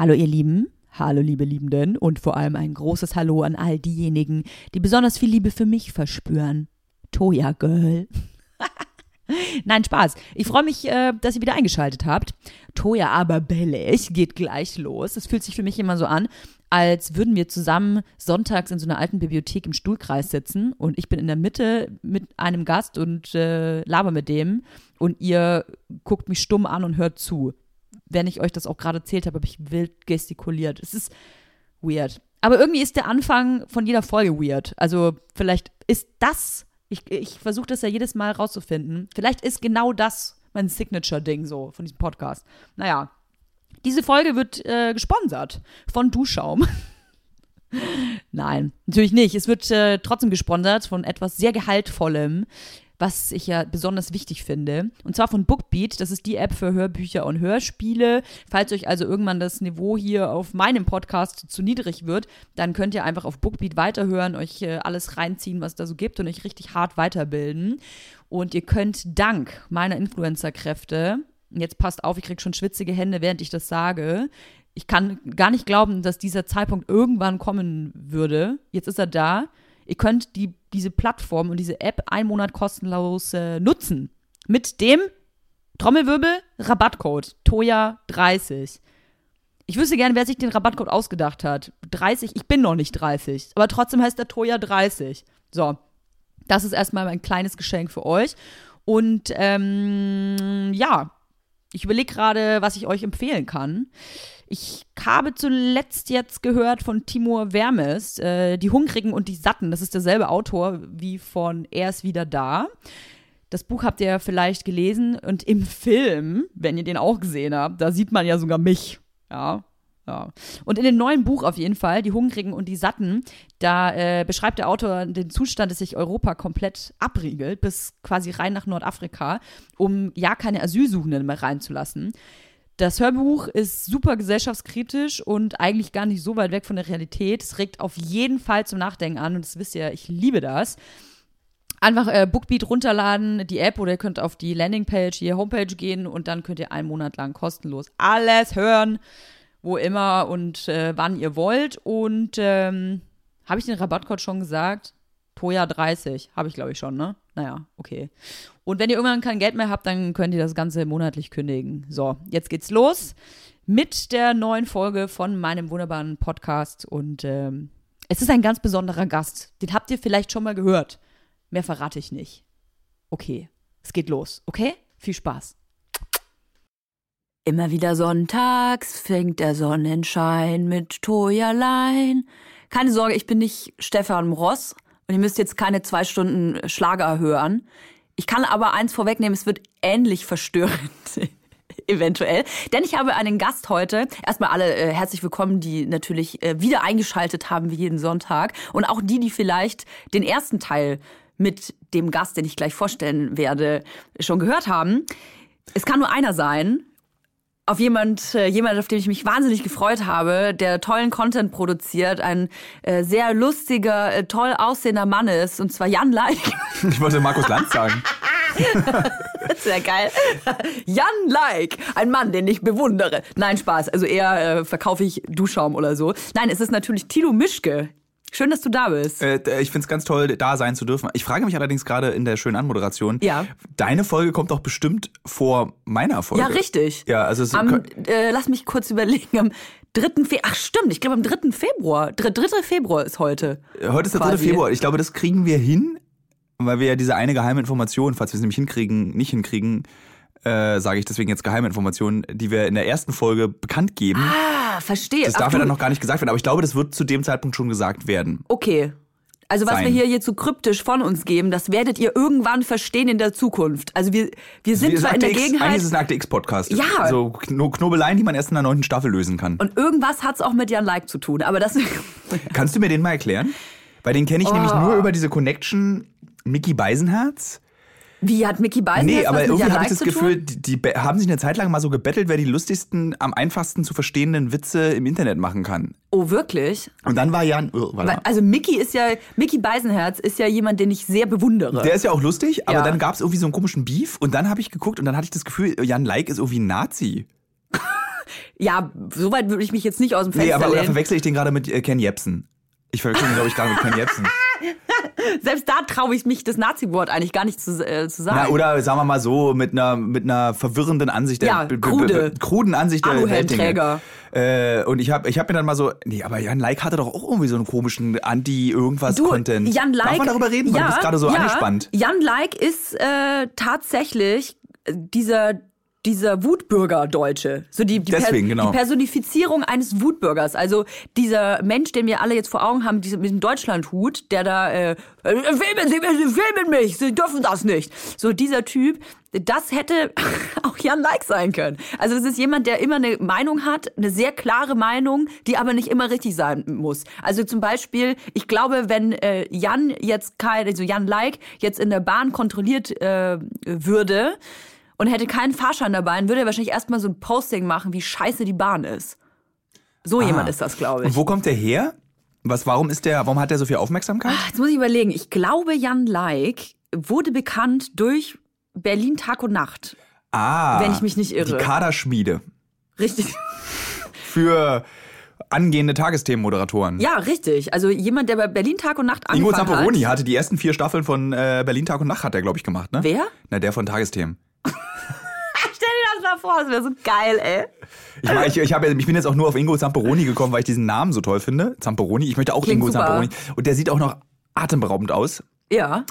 Hallo ihr Lieben, hallo liebe Liebenden und vor allem ein großes Hallo an all diejenigen, die besonders viel Liebe für mich verspüren. Toya Girl. Nein, Spaß. Ich freue mich, äh, dass ihr wieder eingeschaltet habt. Toja aber bellig geht gleich los. Es fühlt sich für mich immer so an, als würden wir zusammen sonntags in so einer alten Bibliothek im Stuhlkreis sitzen und ich bin in der Mitte mit einem Gast und äh, laber mit dem und ihr guckt mich stumm an und hört zu. Wenn ich euch das auch gerade erzählt habe, habe ich wild gestikuliert. Es ist weird. Aber irgendwie ist der Anfang von jeder Folge weird. Also vielleicht ist das ich, ich versuche das ja jedes Mal rauszufinden. Vielleicht ist genau das mein Signature-Ding so von diesem Podcast. Naja, diese Folge wird äh, gesponsert von Duschaum. Nein, natürlich nicht. Es wird äh, trotzdem gesponsert von etwas sehr Gehaltvollem was ich ja besonders wichtig finde. Und zwar von Bookbeat. Das ist die App für Hörbücher und Hörspiele. Falls euch also irgendwann das Niveau hier auf meinem Podcast zu niedrig wird, dann könnt ihr einfach auf Bookbeat weiterhören, euch äh, alles reinziehen, was da so gibt und euch richtig hart weiterbilden. Und ihr könnt dank meiner Influencer-Kräfte, jetzt passt auf, ich kriege schon schwitzige Hände, während ich das sage, ich kann gar nicht glauben, dass dieser Zeitpunkt irgendwann kommen würde. Jetzt ist er da. Ihr könnt die, diese Plattform und diese App einen Monat kostenlos äh, nutzen. Mit dem Trommelwirbel Rabattcode Toya30. Ich wüsste gerne, wer sich den Rabattcode ausgedacht hat. 30, ich bin noch nicht 30, aber trotzdem heißt der Toya 30. So, das ist erstmal ein kleines Geschenk für euch. Und ähm, ja, ich überlege gerade, was ich euch empfehlen kann. Ich habe zuletzt jetzt gehört von Timur Wermes, äh, Die Hungrigen und die Satten. Das ist derselbe Autor wie von Er ist wieder da. Das Buch habt ihr vielleicht gelesen und im Film, wenn ihr den auch gesehen habt, da sieht man ja sogar mich. Ja, ja. Und in dem neuen Buch auf jeden Fall, Die Hungrigen und die Satten, da äh, beschreibt der Autor den Zustand, dass sich Europa komplett abriegelt, bis quasi rein nach Nordafrika, um ja keine Asylsuchenden mehr reinzulassen. Das Hörbuch ist super gesellschaftskritisch und eigentlich gar nicht so weit weg von der Realität. Es regt auf jeden Fall zum Nachdenken an und das wisst ihr, ich liebe das. Einfach äh, Bookbeat runterladen, die App, oder ihr könnt auf die Landingpage, hier Homepage gehen und dann könnt ihr einen Monat lang kostenlos alles hören, wo immer und äh, wann ihr wollt. Und ähm, habe ich den Rabattcode schon gesagt? Toja 30, habe ich glaube ich schon, ne? Naja, okay. Und wenn ihr irgendwann kein Geld mehr habt, dann könnt ihr das Ganze monatlich kündigen. So, jetzt geht's los mit der neuen Folge von meinem wunderbaren Podcast. Und ähm, es ist ein ganz besonderer Gast. Den habt ihr vielleicht schon mal gehört. Mehr verrate ich nicht. Okay, es geht los, okay? Viel Spaß. Immer wieder sonntags fängt der Sonnenschein mit Toyerlein. Keine Sorge, ich bin nicht Stefan Ross und ihr müsst jetzt keine zwei Stunden Schlager hören. Ich kann aber eins vorwegnehmen, es wird ähnlich verstörend. Eventuell. Denn ich habe einen Gast heute. Erstmal alle äh, herzlich willkommen, die natürlich äh, wieder eingeschaltet haben wie jeden Sonntag. Und auch die, die vielleicht den ersten Teil mit dem Gast, den ich gleich vorstellen werde, schon gehört haben. Es kann nur einer sein auf jemand, äh, jemand, auf den ich mich wahnsinnig gefreut habe, der tollen Content produziert, ein äh, sehr lustiger, äh, toll aussehender Mann ist, und zwar Jan Leik. Ich wollte Markus Lanz sagen. Sehr geil. Jan Like, ein Mann, den ich bewundere. Nein, Spaß. Also eher äh, verkaufe ich Duschschaum oder so. Nein, es ist natürlich Tilo Mischke. Schön, dass du da bist. Äh, ich finde es ganz toll, da sein zu dürfen. Ich frage mich allerdings gerade in der schönen Anmoderation. Ja. Deine Folge kommt doch bestimmt vor meiner Folge. Ja, richtig. Ja, also es am, äh, lass mich kurz überlegen. Am 3. Februar. Ach stimmt, ich glaube am 3. Februar. 3. Februar ist heute. Heute ist der quasi. 3. Februar. Ich glaube, das kriegen wir hin, weil wir ja diese eine geheime Information, falls wir es nämlich hinkriegen, nicht hinkriegen, äh, sage ich deswegen jetzt Geheiminformationen, die wir in der ersten Folge bekannt geben. Ah, verstehe. Das Ach, darf ja dann noch gar nicht gesagt werden, aber ich glaube, das wird zu dem Zeitpunkt schon gesagt werden. Okay. Also was sein. wir hier jetzt so kryptisch von uns geben, das werdet ihr irgendwann verstehen in der Zukunft. Also wir, wir sind zwar in der X, Gegenheit... Eigentlich ist es ein Akte X-Podcast. Ja. So Knobeleien, die man erst in der neunten Staffel lösen kann. Und irgendwas hat's auch mit Jan Like zu tun, aber das... Kannst du mir den mal erklären? Weil den kenne ich oh. nämlich nur über diese Connection Mickey Beisenherz. Wie hat Mickey Beisen Nee, aber irgendwie habe ich das Gefühl, die, die, haben sich eine Zeit lang mal so gebettelt, wer die lustigsten, am einfachsten zu verstehenden Witze im Internet machen kann. Oh, wirklich? Und dann war Jan. Oh, voilà. Also Mickey ist ja, Mickey Beisenherz ist ja jemand, den ich sehr bewundere. Der ist ja auch lustig, aber ja. dann gab es irgendwie so einen komischen Beef und dann habe ich geguckt und dann hatte ich das Gefühl, Jan Like ist irgendwie ein Nazi. Ja, soweit würde ich mich jetzt nicht aus dem Fenster Nee, aber oder lehnen. verwechsel ich den gerade mit äh, Ken Jebsen? Ich verwechsel ihn, glaube ich, gerade mit Ken Jebsen. Selbst da traue ich mich, das Nazi-Wort eigentlich gar nicht zu, äh, zu sagen. Na, oder sagen wir mal so, mit einer, mit einer verwirrenden Ansicht der Ja, krude. kruden Ansicht der. Aluhelmträger. Äh, und ich habe ich hab mir dann mal so, nee, aber Jan Like hatte doch auch irgendwie so einen komischen Anti-Irgendwas-Content. Jan Like. Darf man darüber reden? Weil ja, du bist gerade so ja, angespannt. Jan Like ist äh, tatsächlich äh, dieser dieser Wutbürger-Deutsche. So die, die, Deswegen, genau. die Personifizierung eines Wutbürgers. Also dieser Mensch, den wir alle jetzt vor Augen haben, diese, mit dem Deutschlandhut, der da, äh, filmen Sie mich, Sie filmen mich, Sie dürfen das nicht. So dieser Typ, das hätte auch Jan Like sein können. Also das ist jemand, der immer eine Meinung hat, eine sehr klare Meinung, die aber nicht immer richtig sein muss. Also zum Beispiel, ich glaube, wenn äh, Jan jetzt kein, also Jan Like jetzt in der Bahn kontrolliert äh, würde und hätte keinen Fahrschein dabei, dann würde er wahrscheinlich erstmal so ein Posting machen, wie scheiße die Bahn ist. So jemand ist das, glaube ich. Und wo kommt der her? Was, warum ist der, warum hat der so viel Aufmerksamkeit? Jetzt muss ich überlegen. Ich glaube, Jan Like wurde bekannt durch Berlin Tag und Nacht. Ah, wenn ich mich nicht irre. Die Kaderschmiede Richtig. für angehende Tagesthemenmoderatoren. Ja, richtig. Also jemand, der bei Berlin Tag und Nacht Ingo angefangen Zamperoni hat. hatte die ersten vier Staffeln von äh, Berlin Tag und Nacht, hat er, glaube ich, gemacht, ne? Wer? Na, der von Tagesthemen. Stell dir das mal vor, das wäre so geil, ey. Ich, war- ich, ich, hab, ich bin jetzt auch nur auf Ingo Zamperoni gekommen, weil ich diesen Namen so toll finde. Zamperoni. Ich möchte auch Klingt Ingo super. Zamperoni. Und der sieht auch noch atemberaubend aus. Ja.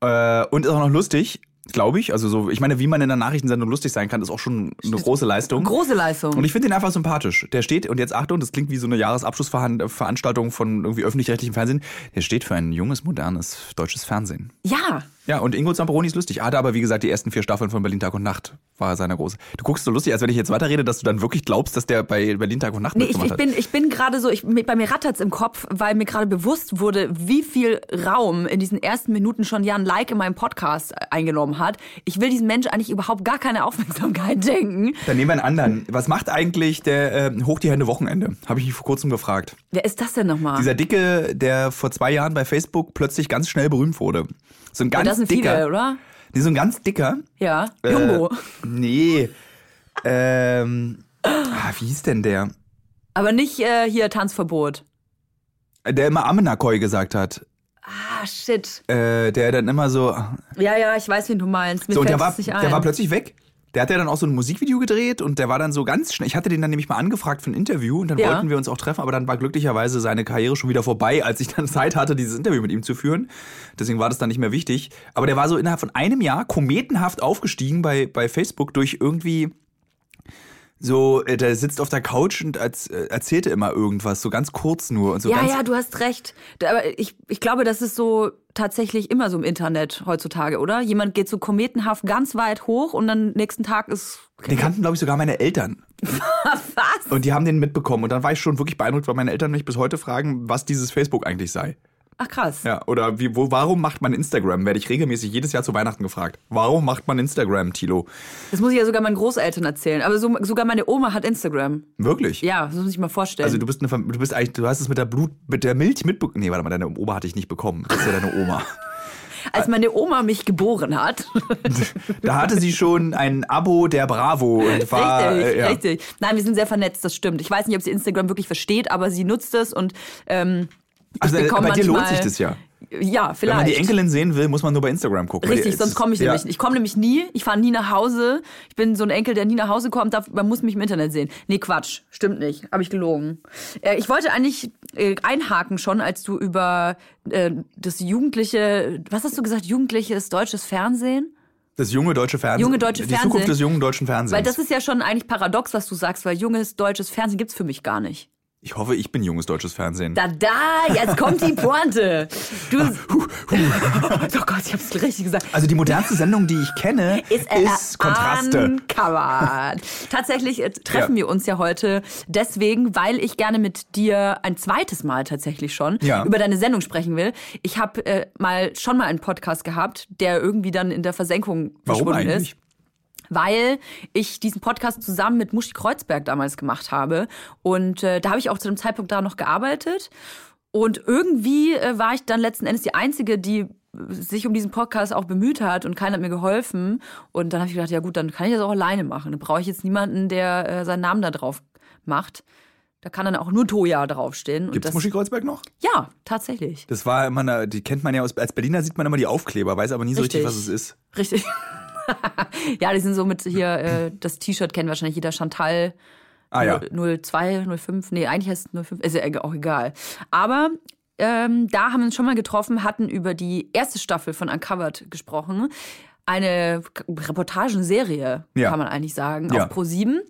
Äh, und ist auch noch lustig, glaube ich. Also so, ich meine, wie man in einer Nachrichtensendung lustig sein kann, ist auch schon eine große Leistung. Große Leistung. Und ich finde ihn einfach sympathisch. Der steht, und jetzt Achtung, das klingt wie so eine Jahresabschlussveranstaltung von irgendwie öffentlich-rechtlichem Fernsehen. Der steht für ein junges, modernes deutsches Fernsehen. ja. Ja, und Ingo Zamperoni ist lustig. Hatte aber, wie gesagt, die ersten vier Staffeln von Berlin Tag und Nacht war seine große. Du guckst so lustig, als wenn ich jetzt weiterrede, dass du dann wirklich glaubst, dass der bei Berlin Tag und Nacht Nee, ich, ich bin, ich bin gerade so, ich, bei mir rattert's im Kopf, weil mir gerade bewusst wurde, wie viel Raum in diesen ersten Minuten schon Jan Like in meinem Podcast eingenommen hat. Ich will diesem Mensch eigentlich überhaupt gar keine Aufmerksamkeit schenken. Dann nehmen wir einen anderen. Was macht eigentlich der äh, Hoch die Hände Wochenende? Habe ich mich vor kurzem gefragt. Wer ist das denn nochmal? Dieser Dicke, der vor zwei Jahren bei Facebook plötzlich ganz schnell berühmt wurde. So ein ganz sind dicker. viele, oder? Nee, so ein ganz dicker. Ja. Äh, Jumbo. Nee. Ähm. Ah, wie hieß denn der? Aber nicht äh, hier Tanzverbot. Der immer Amenakoi gesagt hat. Ah, shit. Äh, der dann immer so. Ja, ja, ich weiß, wen du meinst. Mir So, und der war, ein. der war plötzlich weg. Der hat ja dann auch so ein Musikvideo gedreht und der war dann so ganz schnell. Ich hatte den dann nämlich mal angefragt für ein Interview und dann Ja. wollten wir uns auch treffen, aber dann war glücklicherweise seine Karriere schon wieder vorbei, als ich dann Zeit hatte, dieses Interview mit ihm zu führen. Deswegen war das dann nicht mehr wichtig. Aber der war so innerhalb von einem Jahr kometenhaft aufgestiegen bei, bei Facebook durch irgendwie so, äh, der sitzt auf der Couch und als, äh, erzählte immer irgendwas, so ganz kurz nur und so ja, ja, du hast recht. Aber ich, ich glaube, das ist so tatsächlich immer so im Internet heutzutage, oder? Jemand geht so kometenhaft ganz weit hoch und dann nächsten Tag ist. Den kannten, glaube ich, sogar meine Eltern. Was? Und die haben den mitbekommen. Und dann war ich schon wirklich beeindruckt, weil meine Eltern mich bis heute fragen, was dieses Facebook eigentlich sei. Ach krass. Ja, oder wie, wo, warum macht man Instagram? Werde ich regelmäßig jedes Jahr zu Weihnachten gefragt. Warum macht man Instagram, Tilo? Das muss ich ja sogar meinen Großeltern erzählen. Aber so, sogar meine Oma hat Instagram. Wirklich? Ja, das muss ich mal vorstellen. Also du bist eine, du bist eigentlich, du hast es mit der Blut, mit der Milch mitbekommen. Nee, warte mal, deine Oma hatte ich nicht bekommen. Das ist ja deine Oma. Als meine Oma mich geboren hat. Da hatte sie schon ein Abo der Bravo und war. richtig, äh, ja. richtig. Nein, wir sind sehr vernetzt, das stimmt. Ich weiß nicht, ob sie Instagram wirklich versteht, aber sie nutzt es und ähm, Also bekomme bei dir lohnt sich das ja. Ja, vielleicht. Wenn man die Enkelin sehen will, muss man nur bei Instagram gucken. Richtig, sonst es- komme ich ja. nämlich nicht. Ich komme nämlich nie. Ich fahre nie nach Hause. Ich bin so ein Enkel, der nie nach Hause kommt. darf- Man muss mich im Internet sehen. Nee, Quatsch. Stimmt nicht. Habe ich gelogen. Äh, ich wollte eigentlich äh, einhaken schon, als du über äh, das jugendliche, was hast du gesagt, jugendliches deutsches Fernsehen? Das junge deutsche Fernsehen. Junge deutsche die Fernsehen. Zukunft des jungen deutschen Fernsehens. Weil das ist ja schon eigentlich paradox, was du sagst, weil junges deutsches Fernsehen gibt's für mich gar nicht. Ich hoffe, ich bin junges deutsches Fernsehen. Da, da, jetzt kommt die Pointe. Du, oh Gott, ich hab's richtig gesagt. Also die modernste Sendung, die ich kenne, ist, äh, Kontraste. Uncovered. Tatsächlich äh, treffen Ja. wir uns ja heute deswegen, weil ich gerne mit dir ein zweites Mal tatsächlich schon Ja. über deine Sendung sprechen will. Ich habe äh, mal schon mal einen Podcast gehabt, der irgendwie dann in der Versenkung Warum verschwunden eigentlich? ist. Weil ich diesen Podcast zusammen mit Muschi Kreuzberg damals gemacht habe. Und äh, da habe ich auch zu dem Zeitpunkt da noch gearbeitet. Und irgendwie äh, war ich dann letzten Endes die Einzige, die sich um diesen Podcast auch bemüht hat und keiner hat mir geholfen. Und dann habe ich gedacht, ja gut, dann kann ich das auch alleine machen. Dann brauche ich jetzt niemanden, der äh, seinen Namen da drauf macht. Da kann dann auch nur Toja draufstehen. Gibt es Muschi Kreuzberg noch? Ja, tatsächlich. Das war immer, eine, die kennt man ja aus, als Berliner sieht man immer die Aufkleber, weiß aber nie so richtig, richtig was es ist. Richtig. ja, die sind so mit hier, äh, das T-Shirt kennt wahrscheinlich jeder Chantal. Ah, ja. 02, 05, nee, eigentlich heißt es 05, ist ja auch egal. Aber ähm, da haben wir uns schon mal getroffen, hatten über die erste Staffel von Uncovered gesprochen. Eine Reportagenserie, ja. kann man eigentlich sagen, ja. auf Pro 7.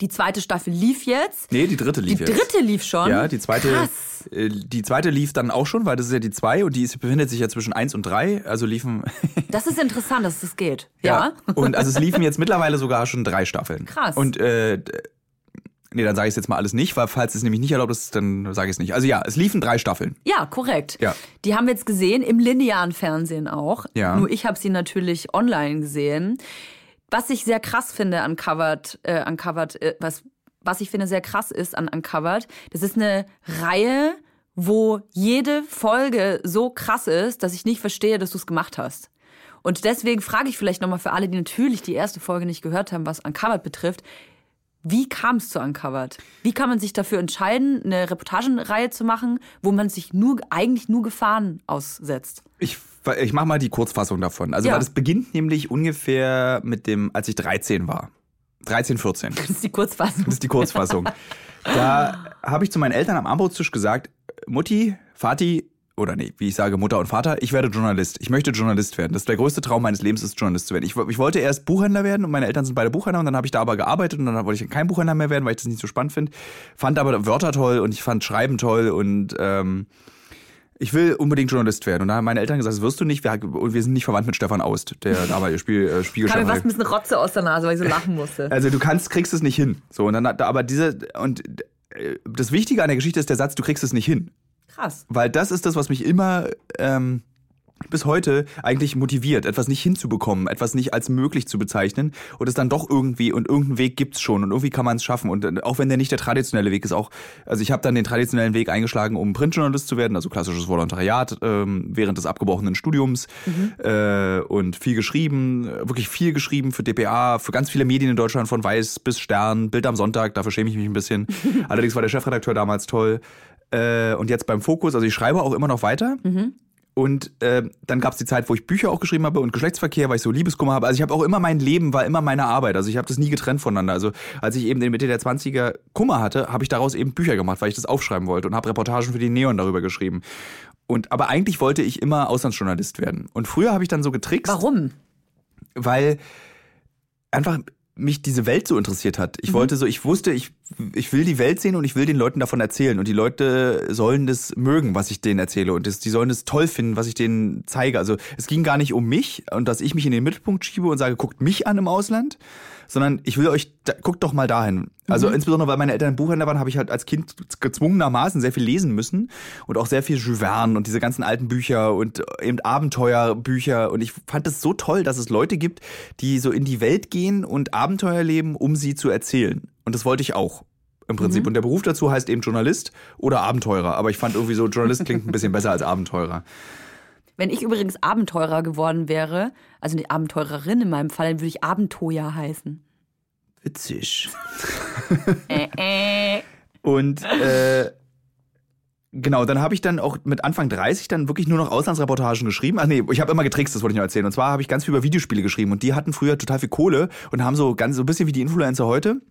Die zweite Staffel lief jetzt. Nee, die dritte lief die jetzt. Die dritte lief schon. Ja, die zweite. Krass. Äh, die zweite lief dann auch schon, weil das ist ja die zwei und die ist, befindet sich ja zwischen eins und drei. Also liefen. das ist interessant, dass das geht. Ja. ja. Und also es liefen jetzt mittlerweile sogar schon drei Staffeln. Krass. Und äh, Nee, dann sage ich es jetzt mal alles nicht, weil falls es nämlich nicht erlaubt ist, dann sage ich es nicht. Also ja, es liefen drei Staffeln. Ja, korrekt. Ja. Die haben wir jetzt gesehen, im linearen Fernsehen auch. Ja. Nur ich habe sie natürlich online gesehen. Was ich sehr krass finde an Covered, äh, Uncovered, äh, was, was ich finde sehr krass ist an Uncovered, das ist eine Reihe, wo jede Folge so krass ist, dass ich nicht verstehe, dass du es gemacht hast. Und deswegen frage ich vielleicht nochmal für alle, die natürlich die erste Folge nicht gehört haben, was Uncovered betrifft, wie kam es zu Uncovered? Wie kann man sich dafür entscheiden, eine Reportagenreihe zu machen, wo man sich nur eigentlich nur Gefahren aussetzt? Ich, ich mache mal die Kurzfassung davon. Also, ja. das beginnt nämlich ungefähr mit dem, als ich 13 war. 13, 14. Das ist die Kurzfassung. Das ist die Kurzfassung. da habe ich zu meinen Eltern am Armbrotstisch gesagt, Mutti, Vati, oder nee, wie ich sage, Mutter und Vater, ich werde Journalist. Ich möchte Journalist werden. Das ist der größte Traum meines Lebens, ist Journalist zu werden. Ich, ich wollte erst Buchhändler werden und meine Eltern sind beide Buchhändler und dann habe ich da aber gearbeitet und dann wollte ich kein Buchhändler mehr werden, weil ich das nicht so spannend finde. Fand aber Wörter toll und ich fand Schreiben toll und ähm, ich will unbedingt Journalist werden. Und da haben meine Eltern gesagt, das wirst du nicht. Wir, wir sind nicht verwandt mit Stefan Aust, der damalige Spiel, äh, Spiegelchef. Kam mir fast ein bisschen Rotze aus der Nase, weil ich so lachen musste. Also du kannst, kriegst es nicht hin. So, und dann, aber diese, und äh, das Wichtige an der Geschichte ist der Satz, du kriegst es nicht hin. Krass. Weil das ist das, was mich immer ähm, bis heute eigentlich motiviert, etwas nicht hinzubekommen, etwas nicht als möglich zu bezeichnen und es dann doch irgendwie und irgendeinen Weg gibt's schon und irgendwie kann man es schaffen und äh, auch wenn der nicht der traditionelle Weg ist, auch also ich habe dann den traditionellen Weg eingeschlagen, um Printjournalist zu werden, also klassisches Volontariat ähm, während des abgebrochenen Studiums mhm. äh, und viel geschrieben, wirklich viel geschrieben für DPA, für ganz viele Medien in Deutschland von Weiß bis Stern, Bild am Sonntag, dafür schäme ich mich ein bisschen. Allerdings war der Chefredakteur damals toll. Äh, und jetzt beim Fokus, also ich schreibe auch immer noch weiter. Mhm. Und äh, dann gab es die Zeit, wo ich Bücher auch geschrieben habe und Geschlechtsverkehr, weil ich so Liebeskummer habe. Also ich habe auch immer mein Leben, war immer meine Arbeit. Also ich habe das nie getrennt voneinander. Also als ich eben in Mitte der 20er Kummer hatte, habe ich daraus eben Bücher gemacht, weil ich das aufschreiben wollte und habe Reportagen für die Neon darüber geschrieben. Und aber eigentlich wollte ich immer Auslandsjournalist werden. Und früher habe ich dann so getrickst. Warum? Weil einfach mich diese Welt so interessiert hat. Ich mhm. wollte so, ich wusste, ich, ich will die Welt sehen und ich will den Leuten davon erzählen. Und die Leute sollen das mögen, was ich denen erzähle. Und das, die sollen es toll finden, was ich denen zeige. Also es ging gar nicht um mich und dass ich mich in den Mittelpunkt schiebe und sage, guckt mich an im Ausland, sondern ich will euch, da, guckt doch mal dahin. Also mhm. insbesondere, weil meine Eltern Buchhändler waren, habe ich halt als Kind gezwungenermaßen sehr viel lesen müssen und auch sehr viel Jules Verne und diese ganzen alten Bücher und eben Abenteuerbücher. Und ich fand es so toll, dass es Leute gibt, die so in die Welt gehen und Abenteuer leben, um sie zu erzählen. Und das wollte ich auch im Prinzip. Mhm. Und der Beruf dazu heißt eben Journalist oder Abenteurer. Aber ich fand irgendwie so, Journalist klingt ein bisschen besser als Abenteurer. Wenn ich übrigens Abenteurer geworden wäre, also die Abenteurerin in meinem Fall, dann würde ich Abenteuer heißen. Witzig. äh, äh. Und äh, Genau, dann habe ich dann auch mit Anfang 30 dann wirklich nur noch Auslandsreportagen geschrieben. Ach nee, ich habe immer getrickst, das wollte ich noch erzählen. Und zwar habe ich ganz viel über Videospiele geschrieben und die hatten früher total viel Kohle und haben so ganz so ein bisschen wie die Influencer heute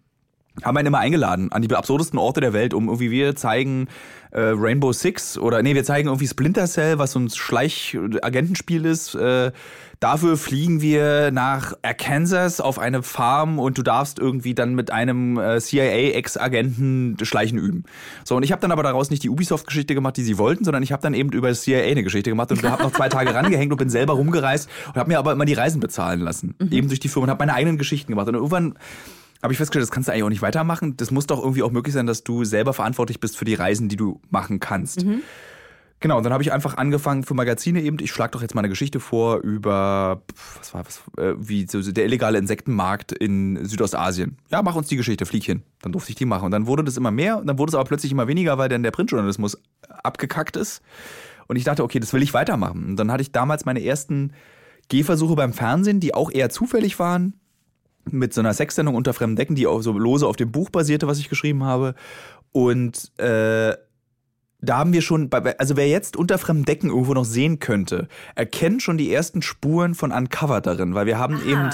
haben einen immer eingeladen an die absurdesten Orte der Welt, um irgendwie wir zeigen äh, Rainbow Six oder nee, wir zeigen irgendwie Splinter Cell, was so ein Schleich-Agentenspiel ist. Äh, dafür fliegen wir nach Arkansas auf eine Farm und du darfst irgendwie dann mit einem äh, CIA-Ex-Agenten Schleichen üben. So, und ich habe dann aber daraus nicht die Ubisoft-Geschichte gemacht, die sie wollten, sondern ich habe dann eben über CIA eine Geschichte gemacht und habe noch zwei Tage rangehängt und bin selber rumgereist und habe mir aber immer die Reisen bezahlen lassen. Mhm. Eben durch die Firma und habe meine eigenen Geschichten gemacht. Und irgendwann habe ich festgestellt, das kannst du eigentlich auch nicht weitermachen. Das muss doch irgendwie auch möglich sein, dass du selber verantwortlich bist für die Reisen, die du machen kannst. Mhm. Genau, und dann habe ich einfach angefangen für Magazine eben. Ich schlage doch jetzt mal eine Geschichte vor über, was war was, äh, wie so der illegale Insektenmarkt in Südostasien. Ja, mach uns die Geschichte, flieg hin. Dann durfte ich die machen. Und dann wurde das immer mehr und dann wurde es aber plötzlich immer weniger, weil dann der Printjournalismus abgekackt ist. Und ich dachte, okay, das will ich weitermachen. Und dann hatte ich damals meine ersten Gehversuche beim Fernsehen, die auch eher zufällig waren. Mit so einer Sexsendung unter fremden Decken, die auch so lose auf dem Buch basierte, was ich geschrieben habe. Und äh, da haben wir schon, also wer jetzt unter fremden Decken irgendwo noch sehen könnte, erkennt schon die ersten Spuren von Uncover darin, weil wir haben Aha. eben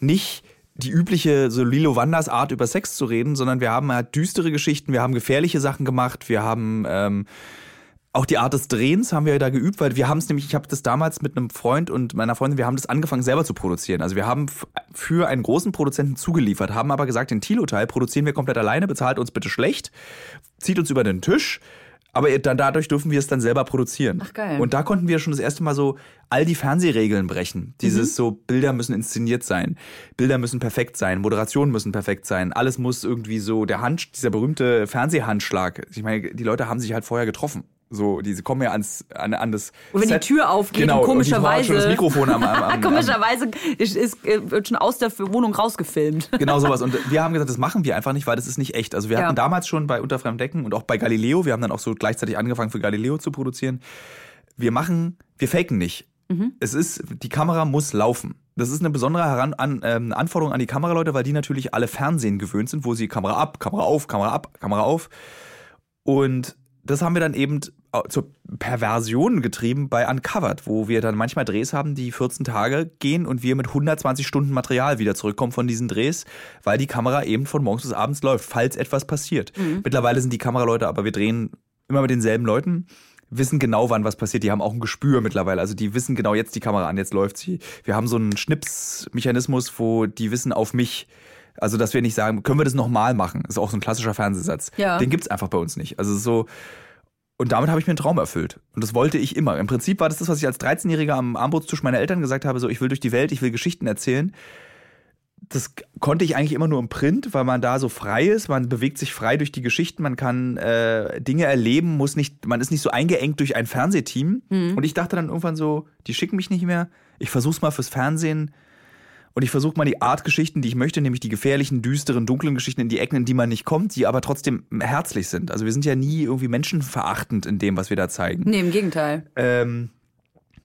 nicht die übliche so Lilo Wanders Art über Sex zu reden, sondern wir haben halt düstere Geschichten, wir haben gefährliche Sachen gemacht, wir haben ähm, auch die Art des Drehens haben wir da geübt, weil wir haben es nämlich, ich habe das damals mit einem Freund und meiner Freundin, wir haben das angefangen selber zu produzieren. Also wir haben für einen großen Produzenten zugeliefert, haben aber gesagt, den Tilo-Teil produzieren wir komplett alleine, bezahlt uns bitte schlecht, zieht uns über den Tisch. Aber dann dadurch dürfen wir es dann selber produzieren. Ach geil. Und da konnten wir schon das erste Mal so all die Fernsehregeln brechen. Dieses mhm. so Bilder müssen inszeniert sein, Bilder müssen perfekt sein, Moderationen müssen perfekt sein, alles muss irgendwie so der Hand dieser berühmte Fernsehhandschlag. Ich meine, die Leute haben sich halt vorher getroffen. So, diese kommen ja ans, an, an das. Und wenn Set. die Tür aufgeht, genau, komischerweise. Das Mikrofon am, am, am komischerweise ist, ist, wird schon aus der Wohnung rausgefilmt. Genau sowas. Und wir haben gesagt, das machen wir einfach nicht, weil das ist nicht echt. Also wir ja. hatten damals schon bei Unter Decken und auch bei Galileo, wir haben dann auch so gleichzeitig angefangen für Galileo zu produzieren. Wir machen, wir faken nicht. Mhm. Es ist, die Kamera muss laufen. Das ist eine besondere Heran an, ähm, Anforderung an die Kameraleute, weil die natürlich alle Fernsehen gewöhnt sind, wo sie Kamera ab, Kamera auf, Kamera ab, Kamera auf. Und das haben wir dann eben zur Perversion getrieben bei Uncovered, wo wir dann manchmal Drehs haben, die 14 Tage gehen und wir mit 120 Stunden Material wieder zurückkommen von diesen Drehs, weil die Kamera eben von morgens bis abends läuft, falls etwas passiert. Mhm. Mittlerweile sind die Kameraleute, aber wir drehen immer mit denselben Leuten wissen genau, wann was passiert. Die haben auch ein Gespür mittlerweile. Also die wissen genau jetzt die Kamera an, jetzt läuft sie. Wir haben so einen Schnipsmechanismus, wo die wissen auf mich. Also, dass wir nicht sagen, können wir das nochmal machen? Das ist auch so ein klassischer Fernsehsatz. Ja. Den gibt's einfach bei uns nicht. Also so, und damit habe ich mir einen Traum erfüllt. Und das wollte ich immer. Im Prinzip war das das, was ich als 13-Jähriger am Armbrotstisch meiner Eltern gesagt habe, so ich will durch die Welt, ich will Geschichten erzählen. Das konnte ich eigentlich immer nur im Print, weil man da so frei ist, man bewegt sich frei durch die Geschichten, man kann äh, Dinge erleben, muss nicht, man ist nicht so eingeengt durch ein Fernsehteam. Mhm. Und ich dachte dann irgendwann so, die schicken mich nicht mehr. Ich versuch's mal fürs Fernsehen und ich versuche mal die Art Geschichten, die ich möchte, nämlich die gefährlichen, düsteren, dunklen Geschichten in die Ecken, in die man nicht kommt, die aber trotzdem herzlich sind. Also wir sind ja nie irgendwie menschenverachtend in dem, was wir da zeigen. Nee, im Gegenteil. Ähm,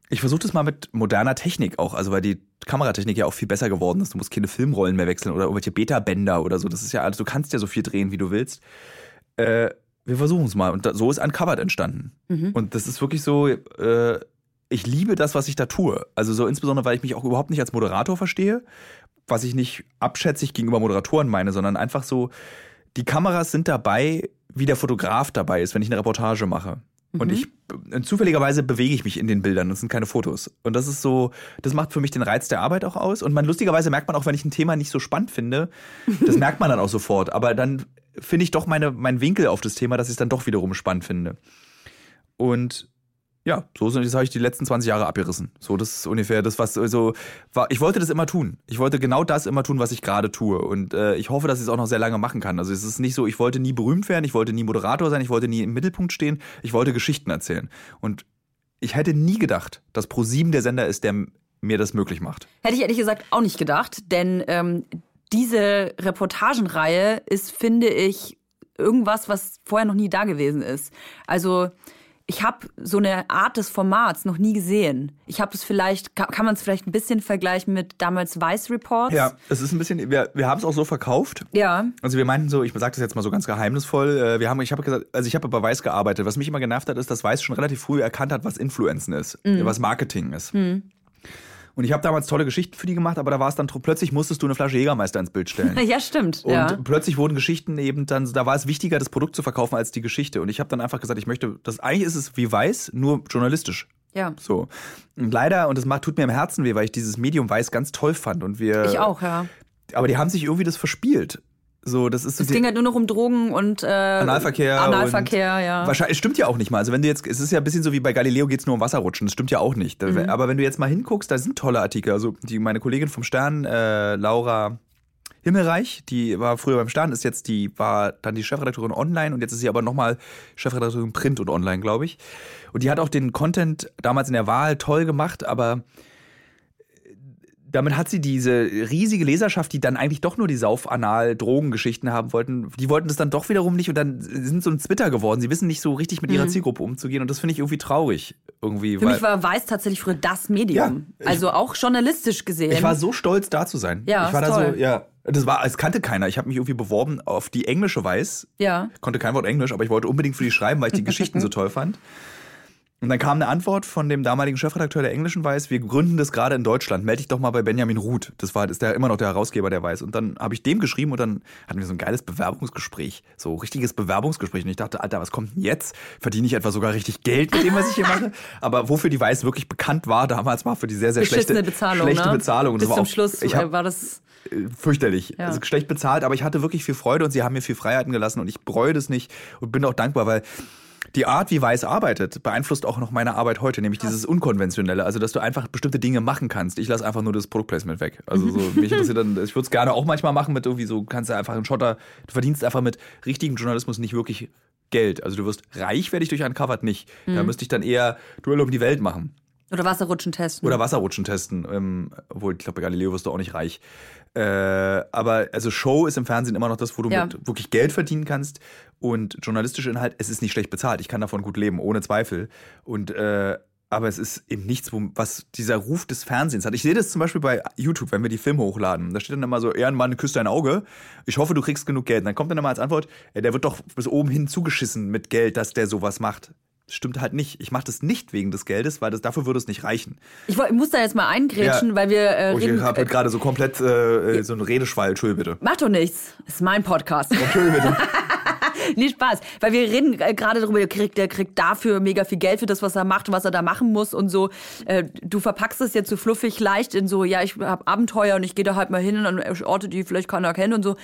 ich versuche das mal mit moderner Technik auch, also weil die Kameratechnik ja auch viel besser geworden ist. Du musst keine Filmrollen mehr wechseln oder irgendwelche Beta-Bänder oder so. Das ist ja alles, du kannst ja so viel drehen, wie du willst. Äh, wir versuchen es mal. Und da, so ist Uncovered entstanden. Mhm. Und das ist wirklich so, äh, ich liebe das, was ich da tue. Also so insbesondere, weil ich mich auch überhaupt nicht als Moderator verstehe, was ich nicht abschätzig gegenüber Moderatoren meine, sondern einfach so, die Kameras sind dabei, wie der Fotograf dabei ist, wenn ich eine Reportage mache. Mhm. Und ich, zufälligerweise bewege ich mich in den Bildern, das sind keine Fotos. Und das ist so, das macht für mich den Reiz der Arbeit auch aus. Und man, lustigerweise merkt man auch, wenn ich ein Thema nicht so spannend finde, das merkt man dann auch sofort. Aber dann finde ich doch meine, meinen Winkel auf das Thema, dass ich es dann doch wiederum spannend finde. Und ja, so sind, das habe ich die letzten 20 Jahre abgerissen. So, das ist ungefähr das, was so war. Ich wollte das immer tun. Ich wollte genau das immer tun, was ich gerade tue. Und äh, ich hoffe, dass ich es auch noch sehr lange machen kann. Also es ist nicht so, ich wollte nie berühmt werden, ich wollte nie Moderator sein, ich wollte nie im Mittelpunkt stehen, ich wollte Geschichten erzählen. Und ich hätte nie gedacht, dass ProSieben der Sender ist, der mir das möglich macht. Hätte ich ehrlich gesagt auch nicht gedacht, denn ähm, diese Reportagenreihe ist, finde ich, irgendwas, was vorher noch nie da gewesen ist. Also ich habe so eine Art des Formats noch nie gesehen. Ich habe es vielleicht, kann, man es vielleicht ein bisschen vergleichen mit damals Vice Reports? Ja, es ist ein bisschen, wir, wir haben es auch so verkauft. Ja. Also wir meinten so, ich sage das jetzt mal so ganz geheimnisvoll, äh, wir haben, ich habe gesagt, also ich habe bei Weiß gearbeitet. Was mich immer genervt hat, ist, dass Weiß schon relativ früh erkannt hat, was Influenzen ist, mhm. was Marketing ist. Mhm. Und ich habe damals tolle Geschichten für die gemacht, aber da war es dann plötzlich musstest du eine Flasche Jägermeister ins Bild stellen. Ja, stimmt. Und ja. plötzlich wurden Geschichten eben dann, da war es wichtiger, das Produkt zu verkaufen als die Geschichte. Und ich habe dann einfach gesagt, ich möchte, das eigentlich ist es wie weiß, nur journalistisch. Ja. So. Und leider, und das macht, tut mir im Herzen weh, weil ich dieses Medium weiß ganz toll fand. Und wir. Ich auch, ja. Aber die haben sich irgendwie das verspielt. So, das ist so es ging halt nur noch um Drogen und äh, Analverkehr. Analverkehr, und ja. Wahrscheinlich, es stimmt ja auch nicht mal. Also wenn du jetzt, es ist ja ein bisschen so wie bei Galileo geht es nur um Wasserrutschen. Das stimmt ja auch nicht. Mhm. Aber wenn du jetzt mal hinguckst, da sind tolle Artikel. Also die, meine Kollegin vom Stern, äh, Laura Himmelreich, die war früher beim Stern, ist jetzt die, war dann die Chefredakteurin online und jetzt ist sie aber nochmal Chefredakteurin Print und Online, glaube ich. Und die hat auch den Content damals in der Wahl toll gemacht, aber damit hat sie diese riesige Leserschaft, die dann eigentlich doch nur die Sauf-Anal-Drogengeschichten haben wollten, die wollten das dann doch wiederum nicht und dann sind so ein Twitter geworden. Sie wissen nicht so richtig mit ihrer Zielgruppe umzugehen und das finde ich irgendwie traurig. Irgendwie, Für mich war Weiß tatsächlich früher das Medium. Ja, also auch journalistisch gesehen. ich war so stolz, da zu sein. Ja, ich war da so, ja. Das war, es kannte keiner. Ich habe mich irgendwie beworben auf die englische Weiß. ja. Konnte kein Wort Englisch, aber ich wollte unbedingt für die schreiben, weil ich die Geschichten so toll fand. Und dann kam eine Antwort von dem damaligen Chefredakteur der englischen Weiß, wir gründen das gerade in Deutschland, melde dich doch mal bei Benjamin Ruth. Das war ist der immer noch der Herausgeber der Weiß. Und dann habe ich dem geschrieben und dann hatten wir so ein geiles Bewerbungsgespräch. So richtiges Bewerbungsgespräch. Und ich dachte, Alter, was kommt denn jetzt? Verdiene ich etwa sogar richtig Geld mit dem, was ich hier mache? Aber wofür die Weiß wirklich bekannt war damals, war für die sehr, sehr schlechte, Bezahlung, schlechte ne? Bezahlung. Und Bis zum auch, Schluss ich hab, äh, war das. äh, fürchterlich. Ja. Also schlecht bezahlt, aber ich hatte wirklich viel Freude und sie haben mir viel Freiheiten gelassen und ich bereue das nicht und bin auch dankbar, weil die Art, wie Weiß arbeitet, beeinflusst auch noch meine Arbeit heute, nämlich dieses Unkonventionelle, also dass du einfach bestimmte Dinge machen kannst. Ich lasse einfach nur das Produktplacement weg. Also so, mich interessiert dann, ich würde es gerne auch manchmal machen mit irgendwie so, kannst du einfach einen Schotter, du verdienst einfach mit richtigem Journalismus nicht wirklich Geld. Also du wirst reich, werde ich durch Uncovered nicht. Da müsste ich dann eher Duelle um die Welt machen. Oder Wasserrutschen testen. Oder Wasserrutschen testen. Ähm, obwohl, ich glaube, bei Galileo wirst du auch nicht reich. Äh, aber also Show ist im Fernsehen immer noch das, wo du Ja. wirklich Geld verdienen kannst. Und journalistischer Inhalt, es ist nicht schlecht bezahlt. Ich kann davon gut leben, ohne Zweifel. Und äh, aber es ist eben nichts, was dieser Ruf des Fernsehens hat. Ich sehe das zum Beispiel bei YouTube, wenn wir die Filme hochladen. Da steht dann immer so, Ehrenmann, küsst dein Auge. Ich hoffe, du kriegst genug Geld. Und dann kommt dann immer als Antwort, ja, der wird doch bis oben hin zugeschissen mit Geld, dass der sowas macht. Das stimmt halt nicht. Ich mache das nicht wegen des Geldes, weil das, dafür würde es nicht reichen. Ich, ich muss da jetzt mal eingrätschen, Ja. weil wir äh, Oh, ich reden. habe Äh, gerade so komplett äh, äh, so einen Redeschwall. Entschuldigung bitte. Macht doch nichts. Das ist mein Podcast. Entschuldigung bitte. nee, Spaß. Weil wir reden äh, gerade darüber, der kriegt, der kriegt dafür mega viel Geld für das, was er macht und was er da machen muss und so. Äh, du verpackst es jetzt so fluffig leicht in so, ja, ich habe Abenteuer und ich gehe da halt mal hin an Orte, die vielleicht keiner kennt und so.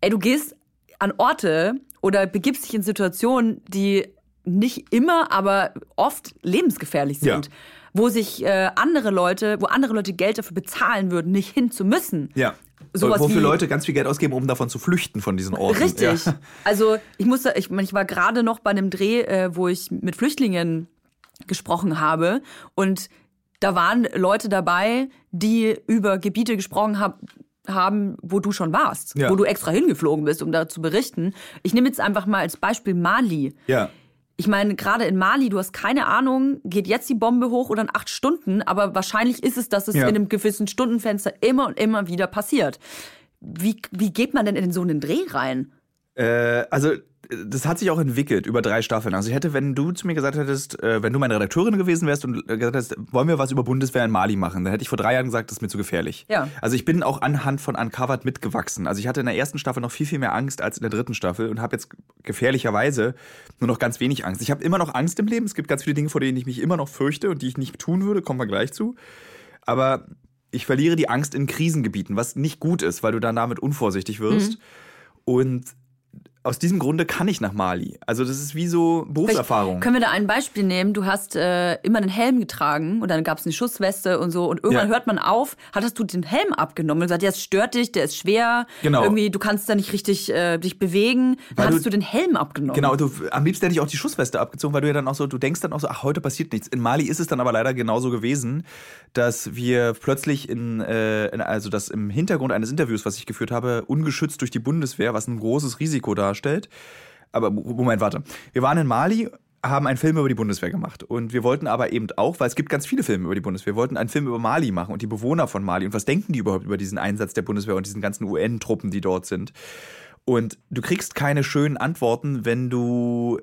Ey, du gehst an Orte oder begibst dich in Situationen, die nicht immer, aber oft lebensgefährlich sind. Ja. Wo sich äh, andere Leute, wo andere Leute Geld dafür bezahlen würden, nicht hin zu müssen. Ja. Sowas Wofür wie- Leute ganz viel Geld ausgeben, um davon zu flüchten von diesen Orten. Richtig. Ja. Also ich musste, ich, ich war gerade noch bei einem Dreh, äh, wo ich mit Flüchtlingen gesprochen habe und da waren Leute dabei, die über Gebiete gesprochen haben haben, wo du schon warst, Ja. wo du extra hingeflogen bist, um da zu berichten. Ich nehme jetzt einfach mal als Beispiel Mali. ja. Ich meine, gerade in Mali, du hast keine Ahnung, geht jetzt die Bombe hoch oder in acht Stunden, aber wahrscheinlich ist es, dass es Ja. in einem gewissen Stundenfenster immer und immer wieder passiert. Wie, wie geht man denn in so einen Dreh rein? Äh, also, das hat sich auch entwickelt über drei Staffeln. Also ich hätte, wenn du zu mir gesagt hättest, äh, wenn du meine Redakteurin gewesen wärst und äh, gesagt hättest, wollen wir was über Bundeswehr in Mali machen, dann hätte ich vor drei Jahren gesagt, das ist mir zu gefährlich. Ja. Also ich bin auch anhand von Uncovered mitgewachsen. Also ich hatte in der ersten Staffel noch viel, viel mehr Angst als in der dritten Staffel und habe jetzt gefährlicherweise nur noch ganz wenig Angst. Ich habe immer noch Angst im Leben. Es gibt ganz viele Dinge, vor denen ich mich immer noch fürchte und die ich nicht tun würde, kommen wir gleich zu. Aber ich verliere die Angst in Krisengebieten, was nicht gut ist, weil du dann damit unvorsichtig wirst. Mhm. Und aus diesem Grunde kann ich nach Mali. Also das ist wie so Berufserfahrung. Können wir da ein Beispiel nehmen? Du hast äh, immer einen Helm getragen und dann gab es eine Schussweste und so und irgendwann Ja. hört man auf, hattest du den Helm abgenommen und gesagt, ja, es stört dich, der ist schwer, Genau. irgendwie, du kannst da nicht richtig äh, dich bewegen. Dann Weil hattest du- du, den Helm abgenommen. Genau, du, am liebsten hätte ich auch die Schussweste abgezogen, weil du ja dann auch so, du denkst dann auch so, ach, heute passiert nichts. In Mali ist es dann aber leider genauso gewesen, dass wir plötzlich in, äh, in also das im Hintergrund eines Interviews, was ich geführt habe, ungeschützt durch die Bundeswehr, was ein großes Risiko darstellt. Aber Moment, warte. Wir waren in Mali, haben einen Film über die Bundeswehr gemacht. Und wir wollten aber eben auch, weil es gibt ganz viele Filme über die Bundeswehr, wir wollten einen Film über Mali machen und die Bewohner von Mali. Und was denken die überhaupt über diesen Einsatz der Bundeswehr und diesen ganzen UN-Truppen, die dort sind? Und du kriegst keine schönen Antworten, wenn du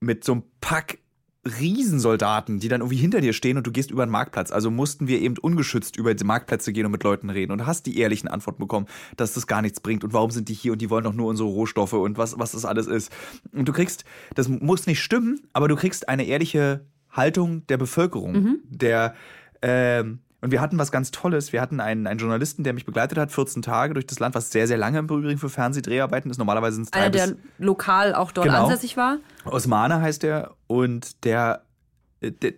mit so einem Pack Riesensoldaten, die dann irgendwie hinter dir stehen und du gehst über den Marktplatz. Also mussten wir eben ungeschützt über die Marktplätze gehen und mit Leuten reden und hast die ehrlichen Antworten bekommen, dass das gar nichts bringt und warum sind die hier und die wollen doch nur unsere Rohstoffe und was, was das alles ist. Und du kriegst, das muss nicht stimmen, aber du kriegst eine ehrliche Haltung der Bevölkerung, der, ähm, und wir hatten was ganz Tolles. Wir hatten einen, einen Journalisten, der mich begleitet hat, 14 Tage durch das Land, was sehr, sehr lange im Übrigen für Fernsehdreharbeiten ist. Normalerweise sind es drei Einer, bis der lokal auch dort Genau. ansässig war. Osmane heißt er und der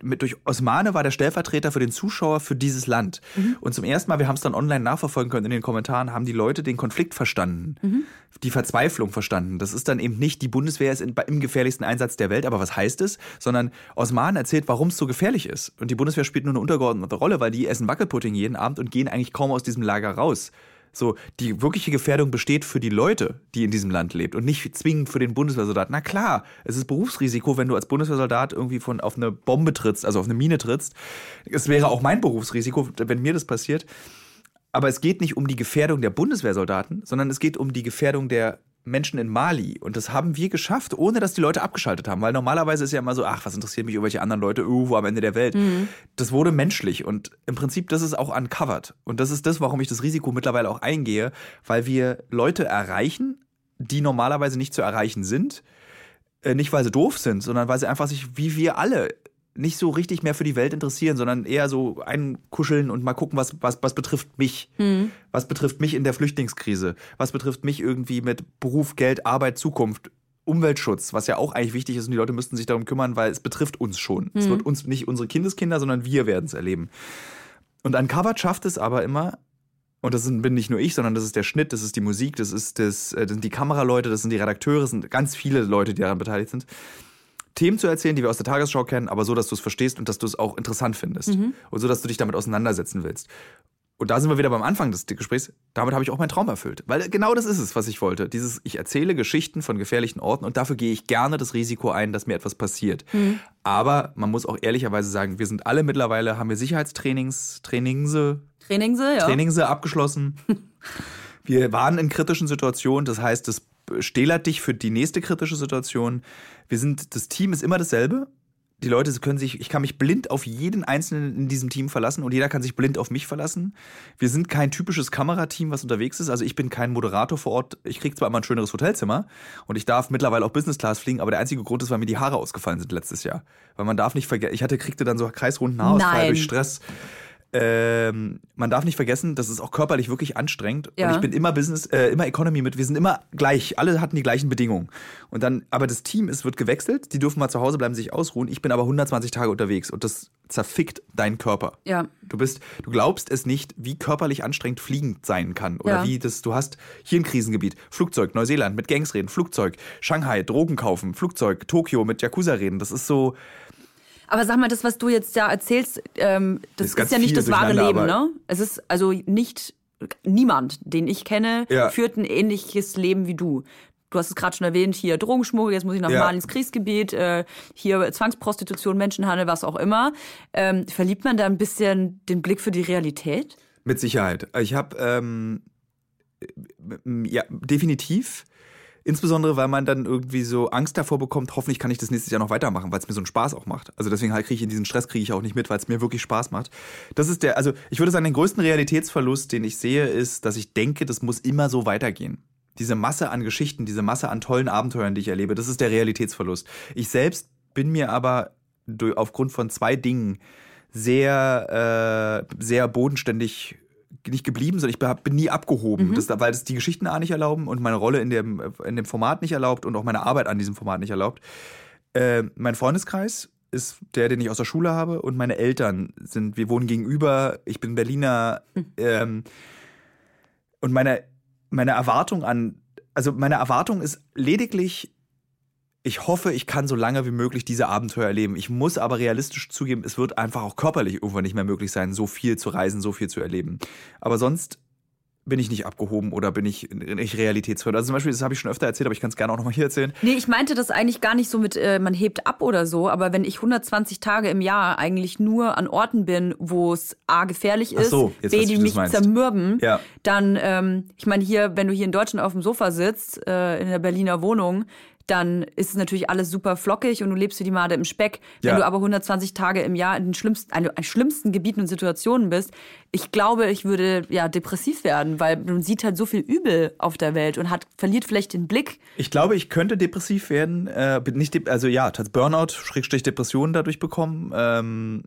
mit, durch Osmane war der Stellvertreter für den Zuschauer für dieses Land. Mhm. Und zum ersten Mal, wir haben es dann online nachverfolgen können in den Kommentaren, haben die Leute den Konflikt verstanden, mhm. die Verzweiflung verstanden. Das ist dann eben nicht, die Bundeswehr ist in, im gefährlichsten Einsatz der Welt, aber was heißt es? Sondern Osman erzählt, warum es so gefährlich ist. Und die Bundeswehr spielt nur eine untergeordnete Rolle, weil die essen Wackelpudding jeden Abend und gehen eigentlich kaum aus diesem Lager raus. So, die wirkliche Gefährdung besteht für die Leute, die in diesem Land lebt und nicht zwingend für den Bundeswehrsoldaten. Na klar, es ist Berufsrisiko, wenn du als Bundeswehrsoldat irgendwie von auf eine Bombe trittst, also auf eine Mine trittst. Es wäre auch mein Berufsrisiko, wenn mir das passiert. Aber es geht nicht um die Gefährdung der Bundeswehrsoldaten, sondern es geht um die Gefährdung der Menschen in Mali. Und das haben wir geschafft, ohne dass die Leute abgeschaltet haben. Weil normalerweise ist ja immer so, ach, was interessiert mich irgendwelche anderen Leute irgendwo am Ende der Welt. Mhm. Das wurde menschlich. Und im Prinzip, das ist auch uncovered. Und das ist das, warum ich das Risiko mittlerweile auch eingehe, weil wir Leute erreichen, die normalerweise nicht zu erreichen sind. Äh, nicht, weil sie doof sind, sondern weil sie einfach sich, wie wir alle, nicht so richtig mehr für die Welt interessieren, sondern eher so einkuscheln und mal gucken, was, was, was betrifft mich. Mhm. Was betrifft mich in der Flüchtlingskrise? Was betrifft mich irgendwie mit Beruf, Geld, Arbeit, Zukunft? Umweltschutz, was ja auch eigentlich wichtig ist und die Leute müssten sich darum kümmern, weil es betrifft uns schon. Mhm. Es hm. wird uns nicht unsere Kindeskinder, sondern wir werden es erleben. Und Uncovered schafft es aber immer, und das bin nicht nur ich, sondern das ist der Schnitt, das ist die Musik, das ist das, äh, das sind die Kameraleute, das sind die Redakteure, das sind ganz viele Leute, die daran beteiligt sind Themen zu erzählen, die wir aus der Tagesschau kennen, aber so, dass du es verstehst und dass du es auch interessant findest. Mhm. Und so, dass du dich damit auseinandersetzen willst. Und da sind wir wieder beim Anfang des Gesprächs. Damit habe ich auch meinen Traum erfüllt. Weil genau das ist es, was ich wollte. Dieses, ich erzähle Geschichten von gefährlichen Orten und dafür gehe ich gerne das Risiko ein, dass mir etwas passiert. Mhm. Aber man muss auch ehrlicherweise sagen, wir sind alle mittlerweile, haben wir Sicherheitstrainings, Trainingse, Trainingse, ja. Trainingse abgeschlossen. wir waren in kritischen Situationen. Das heißt, das stählert dich für die nächste kritische Situation. Wir sind, das Team ist immer dasselbe. Die Leute können sich, ich kann mich blind auf jeden Einzelnen in diesem Team verlassen und jeder kann sich blind auf mich verlassen. Wir sind kein typisches Kamerateam, was unterwegs ist. Also ich bin kein Moderator vor Ort. Ich kriege zwar immer ein schöneres Hotelzimmer und ich darf mittlerweile auch Business Class fliegen, aber der einzige Grund ist, weil mir die Haare ausgefallen sind letztes Jahr. Weil man darf nicht vergessen, ich hatte, kriegte dann so kreisrunden Haarausfall durch Stress. Ähm, man darf nicht vergessen, das ist auch körperlich wirklich anstrengend. Ja. Und ich bin immer Business, äh, immer Economy mit. Wir sind immer gleich. Alle hatten die gleichen Bedingungen. Und dann, aber das Team ist, wird gewechselt. Die dürfen mal zu Hause bleiben, sich ausruhen. Ich bin aber 120 Tage unterwegs und das zerfickt deinen Körper. Ja. Du bist, du glaubst es nicht, wie körperlich anstrengend fliegend sein kann. Oder ja. wie das, du hast hier ein Krisengebiet. Flugzeug, Neuseeland mit Gangs reden. Flugzeug, Shanghai, Drogen kaufen. Flugzeug, Tokio mit Yakuza reden. Das ist so, aber sag mal, das, was du jetzt da erzählst, ähm, das ist, ist ja nicht das wahre Leben, ne? Es ist also nicht niemand, den ich kenne, ja. führt ein ähnliches Leben wie du. Du hast es gerade schon erwähnt, hier Drogenschmuggel, jetzt muss ich nach ja. Mali ins Kriegsgebiet, äh, hier Zwangsprostitution, Menschenhandel, was auch immer. Ähm, verliebt man da ein bisschen den Blick für die Realität? Mit Sicherheit. Ich habe ähm, ja definitiv Insbesondere, weil man dann irgendwie so Angst davor bekommt, hoffentlich kann ich das nächstes Jahr noch weitermachen, weil es mir so einen Spaß auch macht. Also deswegen halt kriege ich in diesen Stress kriege ich auch nicht mit, weil es mir wirklich Spaß macht. Das ist der, also ich würde sagen, den größten Realitätsverlust, den ich sehe, ist, dass ich denke, das muss immer so weitergehen. Diese Masse an Geschichten, diese Masse an tollen Abenteuern, die ich erlebe, das ist der Realitätsverlust. Ich selbst bin mir aber aufgrund von zwei Dingen sehr, äh, sehr bodenständig nicht geblieben, sondern ich bin nie abgehoben, mhm. das, weil das die Geschichten A nicht erlauben und meine Rolle in dem, in dem Format nicht erlaubt und auch meine Arbeit an diesem Format nicht erlaubt. Äh, mein Freundeskreis ist der, den ich aus der Schule habe und meine Eltern sind, wir wohnen gegenüber, ich bin Berliner mhm. ähm, und meine, meine Erwartung an, also meine Erwartung ist lediglich ich hoffe, ich kann so lange wie möglich diese Abenteuer erleben. Ich muss aber realistisch zugeben, es wird einfach auch körperlich irgendwann nicht mehr möglich sein, so viel zu reisen, so viel zu erleben. Aber sonst bin ich nicht abgehoben oder bin ich nicht realitätsfremd. Also zum Beispiel, das habe ich schon öfter erzählt, aber ich kann es gerne auch nochmal hier erzählen. Nee, ich meinte das eigentlich gar nicht so mit, äh, man hebt ab oder so, aber wenn ich 120 Tage im Jahr eigentlich nur an Orten bin, wo es A, gefährlich ist, so, jetzt, B, die mich zermürben, ja. dann, ähm, ich meine hier, wenn du hier in Deutschland auf dem Sofa sitzt, äh, in der Berliner Wohnung, dann ist es natürlich alles super flockig und du lebst wie die Made im Speck. Wenn ja. du aber 120 Tage im Jahr in den schlimmsten, also in schlimmsten Gebieten und Situationen bist, ich glaube, ich würde ja depressiv werden, weil man sieht halt so viel Übel auf der Welt und hat verliert vielleicht den Blick. Ich glaube, ich könnte depressiv werden, äh, nicht also ja, Burnout, Schrägstrich Depressionen dadurch bekommen. Ähm,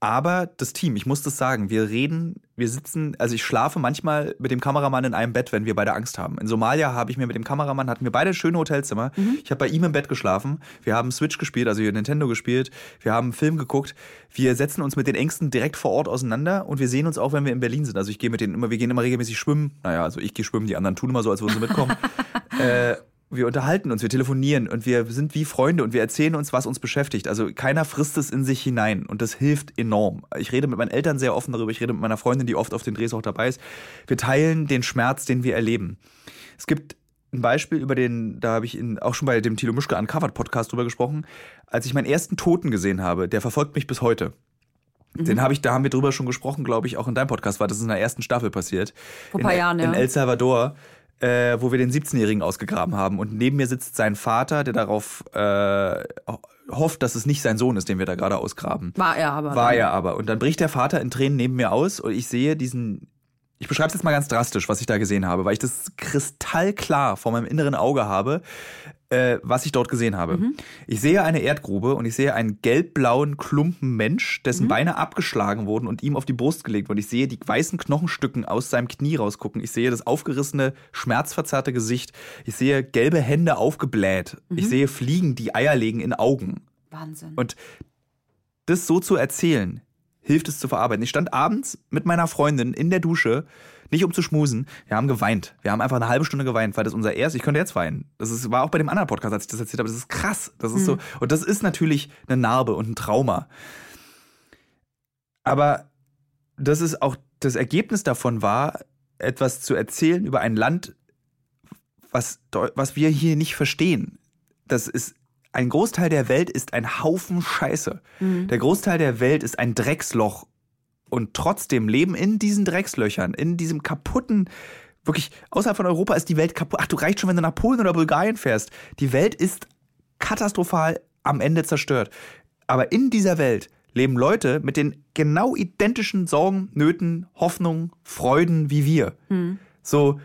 Aber das Team, ich muss das sagen, wir reden, wir sitzen, also ich schlafe manchmal mit dem Kameramann in einem Bett, wenn wir beide Angst haben. In Somalia habe ich mir mit dem Kameramann, hatten wir beide schöne Hotelzimmer. Mhm. Ich habe bei ihm im Bett geschlafen. Wir haben Switch gespielt, also hier Nintendo gespielt. Wir haben einen Film geguckt. Wir setzen uns mit den Ängsten direkt vor Ort auseinander und wir sehen uns auch, wenn wir in Berlin sind. Also ich gehe mit denen immer, wir gehen immer regelmäßig schwimmen. Naja, also ich gehe schwimmen, die anderen tun immer so, als würden sie mitkommen. äh, wir unterhalten uns, wir telefonieren und wir sind wie Freunde und wir erzählen uns, was uns beschäftigt. Also keiner frisst es in sich hinein und das hilft enorm. Ich rede mit meinen Eltern sehr offen darüber, ich rede mit meiner Freundin, die oft auf den Drehs auch dabei ist. Wir teilen den Schmerz, den wir erleben. Es gibt ein Beispiel über den, da habe ich in, auch schon bei dem Thilo Mischke Uncovered Podcast drüber gesprochen, als ich meinen ersten Toten gesehen habe, der verfolgt mich bis heute. Mhm. Den habe ich, da haben wir drüber schon gesprochen, glaube ich, auch in deinem Podcast, war das in der ersten Staffel passiert. Vor ein paar in, Jahren, ja. In El Salvador äh, wo wir den 17-Jährigen ausgegraben haben. Und neben mir sitzt sein Vater, der darauf äh, hofft, dass es nicht sein Sohn ist, den wir da gerade ausgraben. War er aber. War er aber. Und dann bricht der Vater in Tränen neben mir aus und ich sehe diesen. Ich beschreibe es jetzt mal ganz drastisch, was ich da gesehen habe, weil ich das kristallklar vor meinem inneren Auge habe äh, was ich dort gesehen habe. Mhm. Ich sehe eine Erdgrube und ich sehe einen gelbblauen Klumpen Mensch, dessen mhm. Beine abgeschlagen wurden und ihm auf die Brust gelegt wurden. Ich sehe die weißen Knochenstücken aus seinem Knie rausgucken. Ich sehe das aufgerissene, schmerzverzerrte Gesicht. Ich sehe gelbe Hände aufgebläht. Mhm. Ich sehe Fliegen, die Eier legen in Augen. Wahnsinn. Und das so zu erzählen, hilft es zu verarbeiten. Ich stand abends mit meiner Freundin in der Dusche nicht um zu schmusen. Wir haben geweint. Wir haben einfach eine halbe Stunde geweint, weil das unser erst. Ich könnte jetzt weinen. Das ist, war auch bei dem anderen Podcast, als ich das erzählt habe. Das ist krass. Das ist mhm. so. Und das ist natürlich eine Narbe und ein Trauma. Aber das ist auch das Ergebnis davon war, etwas zu erzählen über ein Land, was, was wir hier nicht verstehen. Das ist ein Großteil der Welt ist ein Haufen Scheiße. Mhm. Der Großteil der Welt ist ein Drecksloch und trotzdem leben in diesen Dreckslöchern, in diesem kaputten, wirklich, außerhalb von Europa ist die Welt kaputt. Ach, du reicht schon, wenn du nach Polen oder Bulgarien fährst. Die Welt ist katastrophal am Ende zerstört. Aber in dieser Welt leben Leute mit den genau identischen Sorgen, Nöten, Hoffnungen, Freuden wie wir. Mhm. So,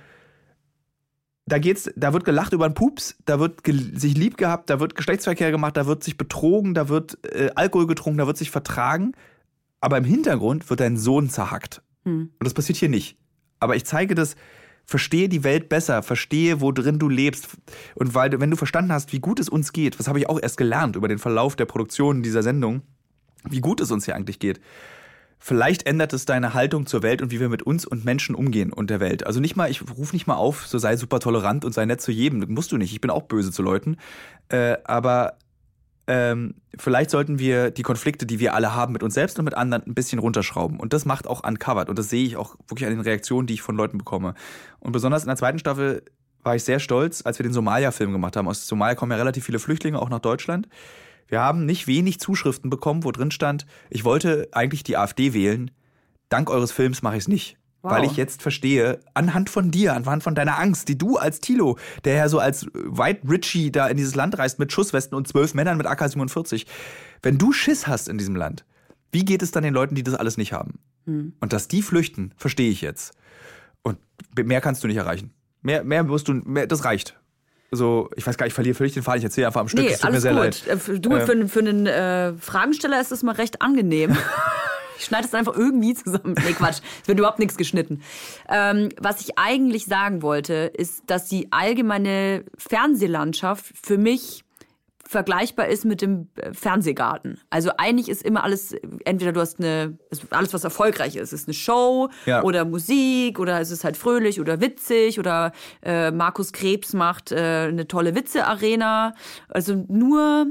da geht's, da wird gelacht über einen Pups, da wird sich lieb gehabt, da wird Geschlechtsverkehr gemacht, da wird sich betrogen, da wird äh, Alkohol getrunken, da wird sich vertragen aber im Hintergrund wird dein Sohn zerhackt. Hm. Und das passiert hier nicht. Aber ich zeige das, verstehe die Welt besser, verstehe, wo drin du lebst. Und weil, wenn du verstanden hast, wie gut es uns geht, was habe ich auch erst gelernt über den Verlauf der Produktion dieser Sendung, wie gut es uns hier eigentlich geht. Vielleicht ändert es deine Haltung zur Welt und wie wir mit uns und Menschen umgehen und der Welt. Also nicht mal, ich rufe nicht mal auf, so sei super tolerant und sei nett zu jedem. Das musst du nicht. Ich bin auch böse zu Leuten. Äh, aber ähm, vielleicht sollten wir die Konflikte, die wir alle haben mit uns selbst und mit anderen, ein bisschen runterschrauben. Und das macht auch Uncovered. Und das sehe ich auch wirklich an den Reaktionen, die ich von Leuten bekomme. Und besonders in der zweiten Staffel war ich sehr stolz, als wir den Somalia-Film gemacht haben. Aus Somalia kommen ja relativ viele Flüchtlinge auch nach Deutschland. Wir haben nicht wenig Zuschriften bekommen, wo drin stand, ich wollte eigentlich die AfD wählen. Dank eures Films mache ich es nicht. Wow. Weil ich jetzt verstehe, anhand von dir, anhand von deiner Angst, die du als Tilo, der ja so als White Richie da in dieses Land reist mit Schusswesten und zwölf Männern mit AK-47, wenn du Schiss hast in diesem Land, wie geht es dann den Leuten, die das alles nicht haben? Hm. Und dass die flüchten, verstehe ich jetzt. Und mehr kannst du nicht erreichen. Mehr, mehr musst du, mehr, das reicht. So, ich weiß gar nicht, ich verliere völlig den Faden, ich erzähle einfach am Stück. Nee, tut alles mir sehr gut. leid. Äh, du, äh, für, für einen äh, Fragensteller ist das mal recht angenehm. Ich schneide es einfach irgendwie zusammen. Nee, Quatsch. Es wird überhaupt nichts geschnitten. Ähm, was ich eigentlich sagen wollte, ist, dass die allgemeine Fernsehlandschaft für mich vergleichbar ist mit dem äh, Fernsehgarten. Also eigentlich ist immer alles, entweder du hast eine, alles was erfolgreich ist, ist eine Show ja. oder Musik oder es ist halt fröhlich oder witzig oder äh, Markus Krebs macht äh, eine tolle Witze-Arena. Also nur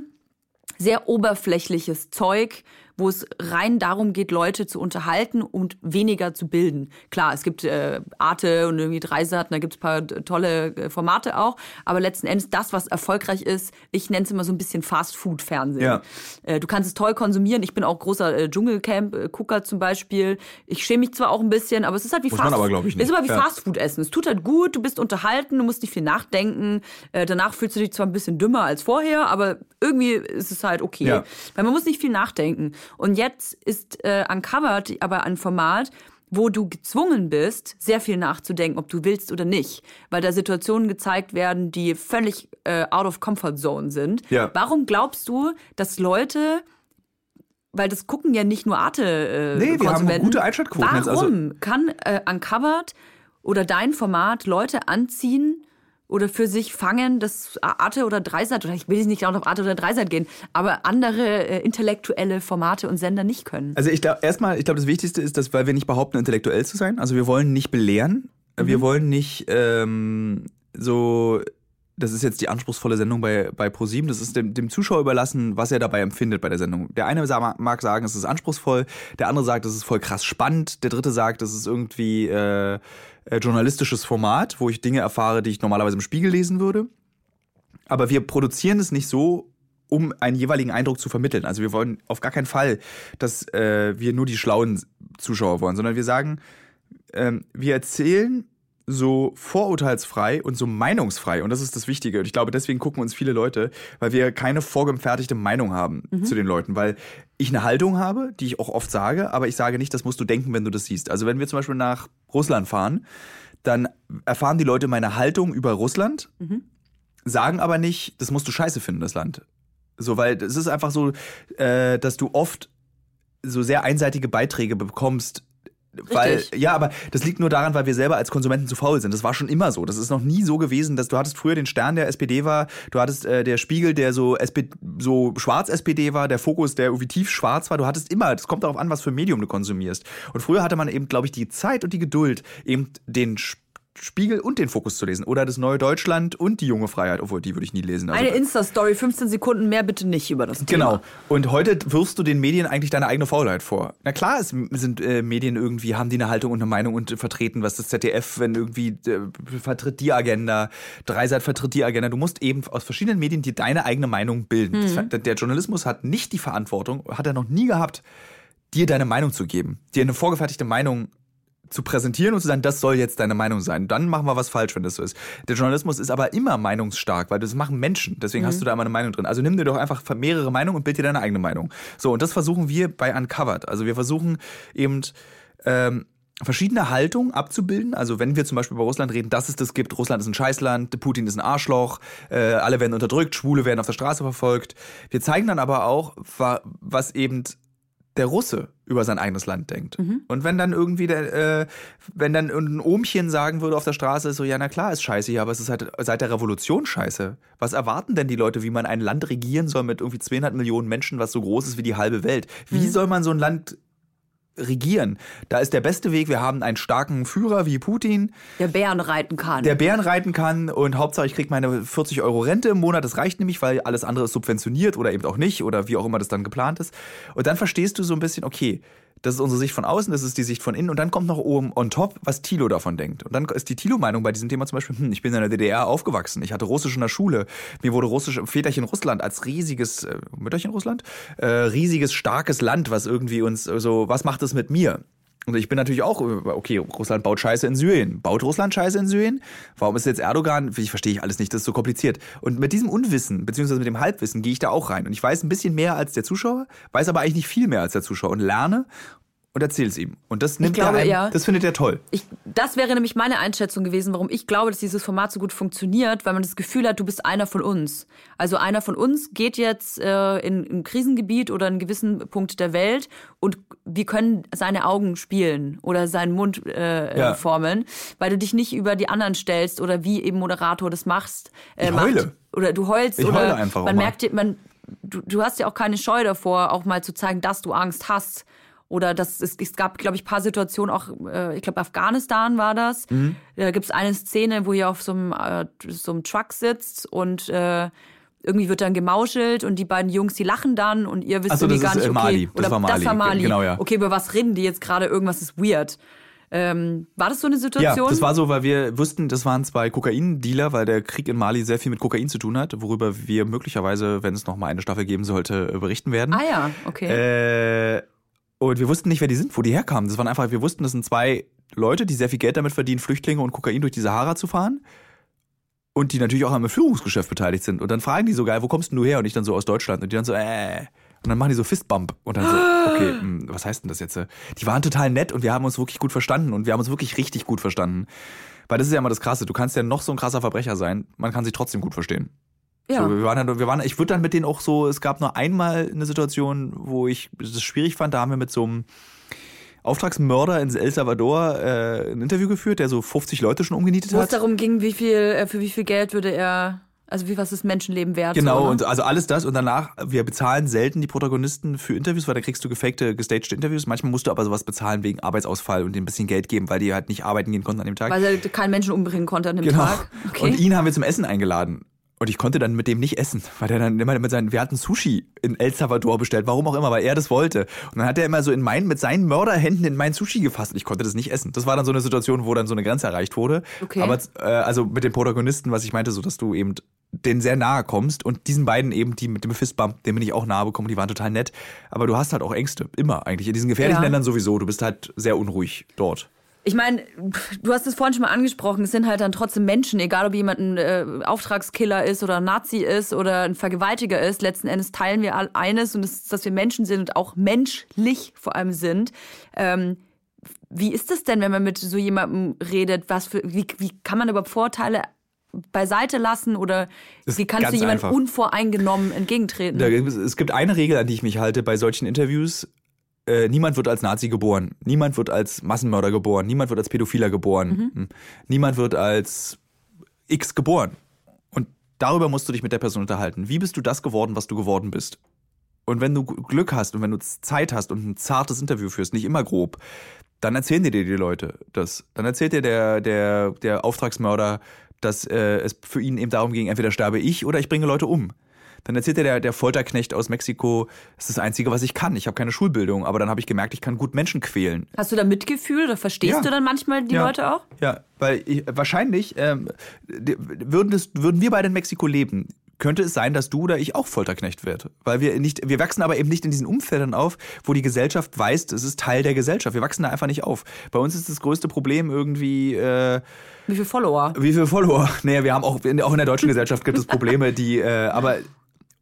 sehr oberflächliches Zeug, wo es rein darum geht, Leute zu unterhalten und weniger zu bilden. Klar, es gibt äh, Arte und irgendwie Dreisat, da gibt es ein paar tolle äh, Formate auch, aber letzten Endes das, was erfolgreich ist, ich nenne es immer so ein bisschen Fast-Food-Fernsehen. Ja. Äh, du kannst es toll konsumieren. Ich bin auch großer äh, Dschungelcamp-Gucker zum Beispiel. Ich schäme mich zwar auch ein bisschen, aber es ist halt wie Muss Fast Food. Es ist aber wie ja. Essen. Es tut halt gut, du bist unterhalten, du musst nicht viel nachdenken. Äh, danach fühlst du dich zwar ein bisschen dümmer als vorher, aber irgendwie ist es halt okay. Ja. Weil man muss nicht viel nachdenken. Und jetzt ist äh, Uncovered aber ein Format, wo du gezwungen bist, sehr viel nachzudenken, ob du willst oder nicht, weil da Situationen gezeigt werden, die völlig äh, out of comfort zone sind. Ja. Warum glaubst du, dass Leute weil das gucken ja nicht nur Arte äh, Nee, wir haben gute Einschaltquoten jetzt, Warum also- kann äh, Uncovered oder dein Format Leute anziehen oder für sich fangen, dass Arte oder Dreisat, oder ich will jetzt nicht auch auf Arte oder Dreisat gehen, aber andere äh, intellektuelle Formate und Sender nicht können? Also ich glaube, erstmal, ich glaube, das Wichtigste ist, dass, weil wir nicht behaupten, intellektuell zu sein. Also wir wollen nicht belehren. Mhm. Wir wollen nicht ähm, so, das ist jetzt die anspruchsvolle Sendung bei, bei ProSieben, das ist dem, dem Zuschauer überlassen, was er dabei empfindet bei der Sendung. Der eine mag sagen, es ist anspruchsvoll, der andere sagt, es ist voll krass spannend, der dritte sagt, es ist irgendwie äh, äh, journalistisches Format, wo ich Dinge erfahre, die ich normalerweise im Spiegel lesen würde. Aber wir produzieren es nicht so, um einen jeweiligen Eindruck zu vermitteln. Also wir wollen auf gar keinen Fall, dass äh, wir nur die schlauen Zuschauer wollen, sondern wir sagen, ähm, wir erzählen so vorurteilsfrei und so meinungsfrei. Und das ist das Wichtige. Und ich glaube, deswegen gucken uns viele Leute, weil wir keine vorgefertigte Meinung haben zu den Leuten. Weil ich eine Haltung habe, die ich auch oft sage, aber ich sage nicht, das musst du denken, wenn du das siehst. Also wenn wir zum Beispiel nach Russland fahren, dann erfahren die Leute meine Haltung über Russland, sagen aber nicht, das musst du scheiße finden, das Land. So, weil es ist einfach so, äh, dass du oft so sehr einseitige Beiträge bekommst. Weil, Richtig. ja, aber das liegt nur daran, weil wir selber als Konsumenten zu faul sind. Das war schon immer so. Das ist noch nie so gewesen, dass du hattest früher den Stern, der SPD war, du hattest äh, der Spiegel, der so, SP, so schwarz SPD war, der Fokus, der irgendwie tief schwarz war. Du hattest immer, das kommt darauf an, was für ein Medium du konsumierst. Und früher hatte man eben, glaube ich, die Zeit und die Geduld, eben den Sp- Spiegel und den Fokus zu lesen. Oder das Neue Deutschland und die junge Freiheit, obwohl die würde ich nie lesen. Also- Eine Insta-Story, 15 Sekunden mehr bitte nicht über das Thema. Genau. Und heute wirfst du den Medien eigentlich deine eigene Faulheit vor. Na klar, es sind äh, Medien irgendwie, haben die eine Haltung und eine Meinung und vertreten, was das ZDF, wenn irgendwie äh, vertritt die Agenda, Dreisat vertritt die Agenda. Du musst eben aus verschiedenen Medien dir deine eigene Meinung bilden. Das, Mhm. der, der Journalismus hat nicht die Verantwortung, hat er noch nie gehabt, dir deine Meinung zu geben, dir eine vorgefertigte Meinung zu präsentieren und zu sagen, das soll jetzt deine Meinung sein. Dann machen wir was falsch, wenn das so ist. Der Journalismus ist aber immer meinungsstark, weil das machen Menschen. Deswegen hast du da immer eine Meinung drin. Also nimm dir doch einfach mehrere Meinungen und bild dir deine eigene Meinung. So, und das versuchen wir bei Uncovered. Also wir versuchen eben ähm, verschiedene Haltungen abzubilden. Also wenn wir zum Beispiel über Russland reden, dass es das gibt, Russland ist ein Scheißland, Putin ist ein Arschloch, äh, alle werden unterdrückt, Schwule werden auf der Straße verfolgt. Wir zeigen dann aber auch, wa- was eben der Russe über sein eigenes Land denkt. Und wenn dann irgendwie der, äh, wenn dann irgendein Ohmchen sagen würde auf der Straße, so, ja, na klar, ist scheiße hier, aber es ist halt seit der Revolution scheiße. Was erwarten denn die Leute, wie man ein Land regieren soll mit irgendwie 200 Millionen Menschen, was so groß ist wie die halbe Welt? Wie soll man so ein Land regieren? Da ist der beste Weg, wir haben einen starken Führer wie Putin, Der Bären reiten kann. der Bären reiten kann und Hauptsache ich krieg meine 40 Euro Rente im Monat. Das reicht nämlich, weil alles andere ist subventioniert oder eben auch nicht oder wie auch immer das dann geplant ist. Und dann verstehst du so ein bisschen, okay, das ist unsere Sicht von außen, das ist die Sicht von innen und dann kommt noch oben on top, was Thilo davon denkt. Und dann ist die Thilo-Meinung bei diesem Thema zum Beispiel, hm, ich bin in der DDR aufgewachsen, ich hatte Russisch in der Schule, mir wurde Russisch, Väterchen Russland als riesiges, äh, Mütterchen Russland, äh, riesiges, starkes Land, was irgendwie uns äh, so, was macht es mit mir? Und ich bin natürlich auch, okay, Russland baut Scheiße in Syrien. Baut Russland Scheiße in Syrien? Warum ist jetzt Erdogan? Ich verstehe ich alles nicht, das ist so kompliziert. Und mit diesem Unwissen, beziehungsweise mit dem Halbwissen, gehe ich da auch rein. Und ich weiß ein bisschen mehr als der Zuschauer, weiß aber eigentlich nicht viel mehr als der Zuschauer und lerne und erzähle es ihm. Und das nimmt glaube, er einem, ja. das findet er toll. Ich, das wäre nämlich meine Einschätzung gewesen, warum ich glaube, dass dieses Format so gut funktioniert, weil man das Gefühl hat, du bist einer von uns. Also einer von uns geht jetzt äh, in ein Krisengebiet oder einen gewissen Punkt der Welt und wir können seine Augen spielen oder seinen Mund äh, Ja. äh, formen, weil du dich nicht über die anderen stellst oder wie eben Moderator das machst. Äh, Ich macht. heule. Oder du heulst Ich oder heule einfach man merkt, dir- man, du, du hast ja auch keine Scheu davor, auch mal zu zeigen, dass du Angst hast. Oder das, es, es gab, glaube ich, paar Situationen, auch, äh, ich glaube, Afghanistan war das. Mhm. Da gibt es eine Szene, wo ihr auf so einem, äh, so einem Truck sitzt und äh, irgendwie wird dann gemauschelt und die beiden Jungs, die lachen dann und ihr wisst so, irgendwie gar ist, nicht, okay, Mali. Das oder war Mali. das war Mali. Genau, ja. Okay, über was reden die jetzt gerade? Irgendwas ist weird. Ähm, war das so eine Ja, Situation? das war so, weil wir wussten, das waren zwei Kokain-Dealer, weil der Krieg in Mali sehr viel mit Kokain zu tun hat, worüber wir möglicherweise, wenn es noch mal eine Staffel geben sollte, berichten werden. ah ja, okay. Äh, und wir wussten nicht, wer die sind, wo die herkamen. Das waren einfach, wir wussten, das sind zwei Leute, die sehr viel Geld damit verdienen, Flüchtlinge und Kokain durch die Sahara zu fahren. Und die natürlich auch am Führungsgeschäft beteiligt sind. Und dann fragen die so geil, wo kommst denn du her? Und ich dann so aus Deutschland. Und die dann so, äh. Und dann machen die so Fistbump. Und dann so, okay, hm, was heißt denn das jetzt? Die waren total nett und wir haben uns wirklich gut verstanden. Und wir haben uns wirklich richtig gut verstanden. Weil das ist ja immer das Krasse. Du kannst ja noch so ein krasser Verbrecher sein. Man kann sich trotzdem gut verstehen. Ja. So, wir waren dann, wir waren, ich würde dann mit denen auch so, es gab nur einmal eine Situation, wo ich das schwierig fand, da haben wir mit so einem Auftragsmörder in El Salvador äh, ein Interview geführt, der so 50 Leute schon umgenietet Wo es hat. darum ging, wie viel, äh, für wie viel Geld würde er, also wie was ist Menschenleben wert? Genau, so, ne? und also alles das und danach, wir bezahlen selten die Protagonisten für Interviews, weil da kriegst du gefakte, gestagte Interviews. Manchmal musst du aber sowas bezahlen wegen Arbeitsausfall und denen ein bisschen Geld geben, weil die halt nicht arbeiten gehen konnten an dem Tag. Weil er keinen Menschen umbringen konnte an dem Genau. Tag. Okay. Und ihn haben wir zum Essen eingeladen. Und ich konnte dann mit dem nicht essen, weil der dann immer mit seinen, wir hatten Sushi in El Salvador bestellt, warum auch immer, weil er das wollte. Und dann hat er immer so in meinen, mit seinen Mörderhänden in meinen Sushi gefasst und ich konnte das nicht essen. Das war dann so eine Situation, wo dann so eine Grenze erreicht wurde. Okay. Aber äh, also mit den Protagonisten, was ich meinte, so dass du eben denen sehr nahe kommst und diesen beiden eben, die mit dem Fistbump, dem bin ich auch nahe bekommen, die waren total nett. Aber du hast halt auch Ängste, immer eigentlich. In diesen gefährlichen Ja. Ländern sowieso, du bist halt sehr unruhig dort. Ich meine, du hast es vorhin schon mal angesprochen, es sind halt dann trotzdem Menschen, egal ob jemand ein äh, Auftragskiller ist oder ein Nazi ist oder ein Vergewaltiger ist, letzten Endes teilen wir all eines und das ist, dass wir Menschen sind und auch menschlich vor allem sind. Ähm, wie ist es denn, wenn man mit so jemandem redet? Was für, wie, wie kann man überhaupt Vorteile beiseite lassen oder Ist wie kannst du jemandem unvoreingenommen entgegentreten? Es gibt eine Regel, an die ich mich halte bei solchen Interviews. Äh, niemand wird als Nazi geboren. Niemand wird als Massenmörder geboren. Niemand wird als Pädophiler geboren. Hm. Niemand wird als X geboren. Und darüber musst du dich mit der Person unterhalten. Wie bist du das geworden, was du geworden bist? Und wenn du Glück hast und wenn du Zeit hast und ein zartes Interview führst, nicht immer grob, dann erzählen dir die Leute das. Dann erzählt dir der, der, der Auftragsmörder, dass äh, es für ihn eben darum ging, entweder sterbe ich oder ich bringe Leute um. Dann erzählt dir der, der Folterknecht aus Mexiko, das ist das Einzige, was ich kann. Ich habe keine Schulbildung, aber dann habe ich gemerkt, ich kann gut Menschen quälen. Hast du da Mitgefühl oder verstehst Ja. du dann manchmal die Ja. Leute auch? Ja, weil ich, wahrscheinlich ähm, würden, das, würden wir beide in Mexiko leben. Könnte es sein, dass du oder ich auch Folterknecht wird? Weil wir nicht, wir wachsen aber eben nicht in diesen Umfeldern auf, wo die Gesellschaft weiß, es ist Teil der Gesellschaft. Wir wachsen da einfach nicht auf. Bei uns ist das größte Problem irgendwie, äh, Wie viele Follower? wie viele Follower? Naja, wir haben auch, in- auch in der deutschen Gesellschaft gibt es Probleme, die, äh, aber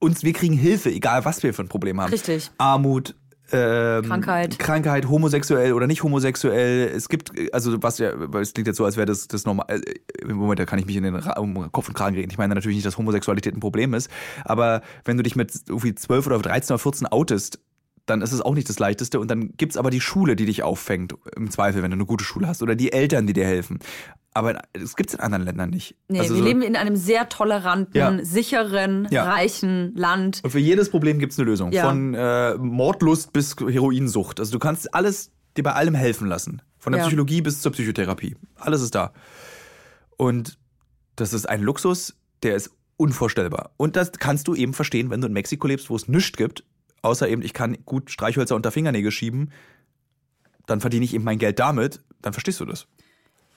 uns, wir kriegen Hilfe, egal was wir für ein Problem haben. Richtig. Armut, ähm, Krankheit. Krankheit, homosexuell oder nicht homosexuell. Es gibt, also was ja, es klingt jetzt so, als wäre das das normal. äh, Im Moment, da kann ich mich in den Ra um Kopf und Kragen reden. Ich meine natürlich nicht, dass Homosexualität ein Problem ist, aber wenn du dich mit irgendwie 12 oder 13 oder 14 outest, dann ist es auch nicht das Leichteste. Und dann gibt's aber die Schule, die dich auffängt, im Zweifel, wenn du eine gute Schule hast, oder die Eltern, die dir helfen. Aber das gibt's in anderen Ländern nicht. Nee, Also wir so- leben in einem sehr toleranten, Ja. sicheren, Ja. reichen Land. Und für jedes Problem gibt's eine Lösung. Ja. Von äh, Mordlust bis Heroinsucht. Also du kannst alles dir bei allem helfen lassen. Von der. Psychologie bis zur Psychotherapie. Alles ist da. Und das ist ein Luxus, der ist unvorstellbar. Und das kannst du eben verstehen, wenn du in Mexiko lebst, wo es nichts gibt, außer eben, ich kann gut Streichhölzer unter Fingernägel schieben, dann verdiene ich eben mein Geld damit, dann verstehst du das.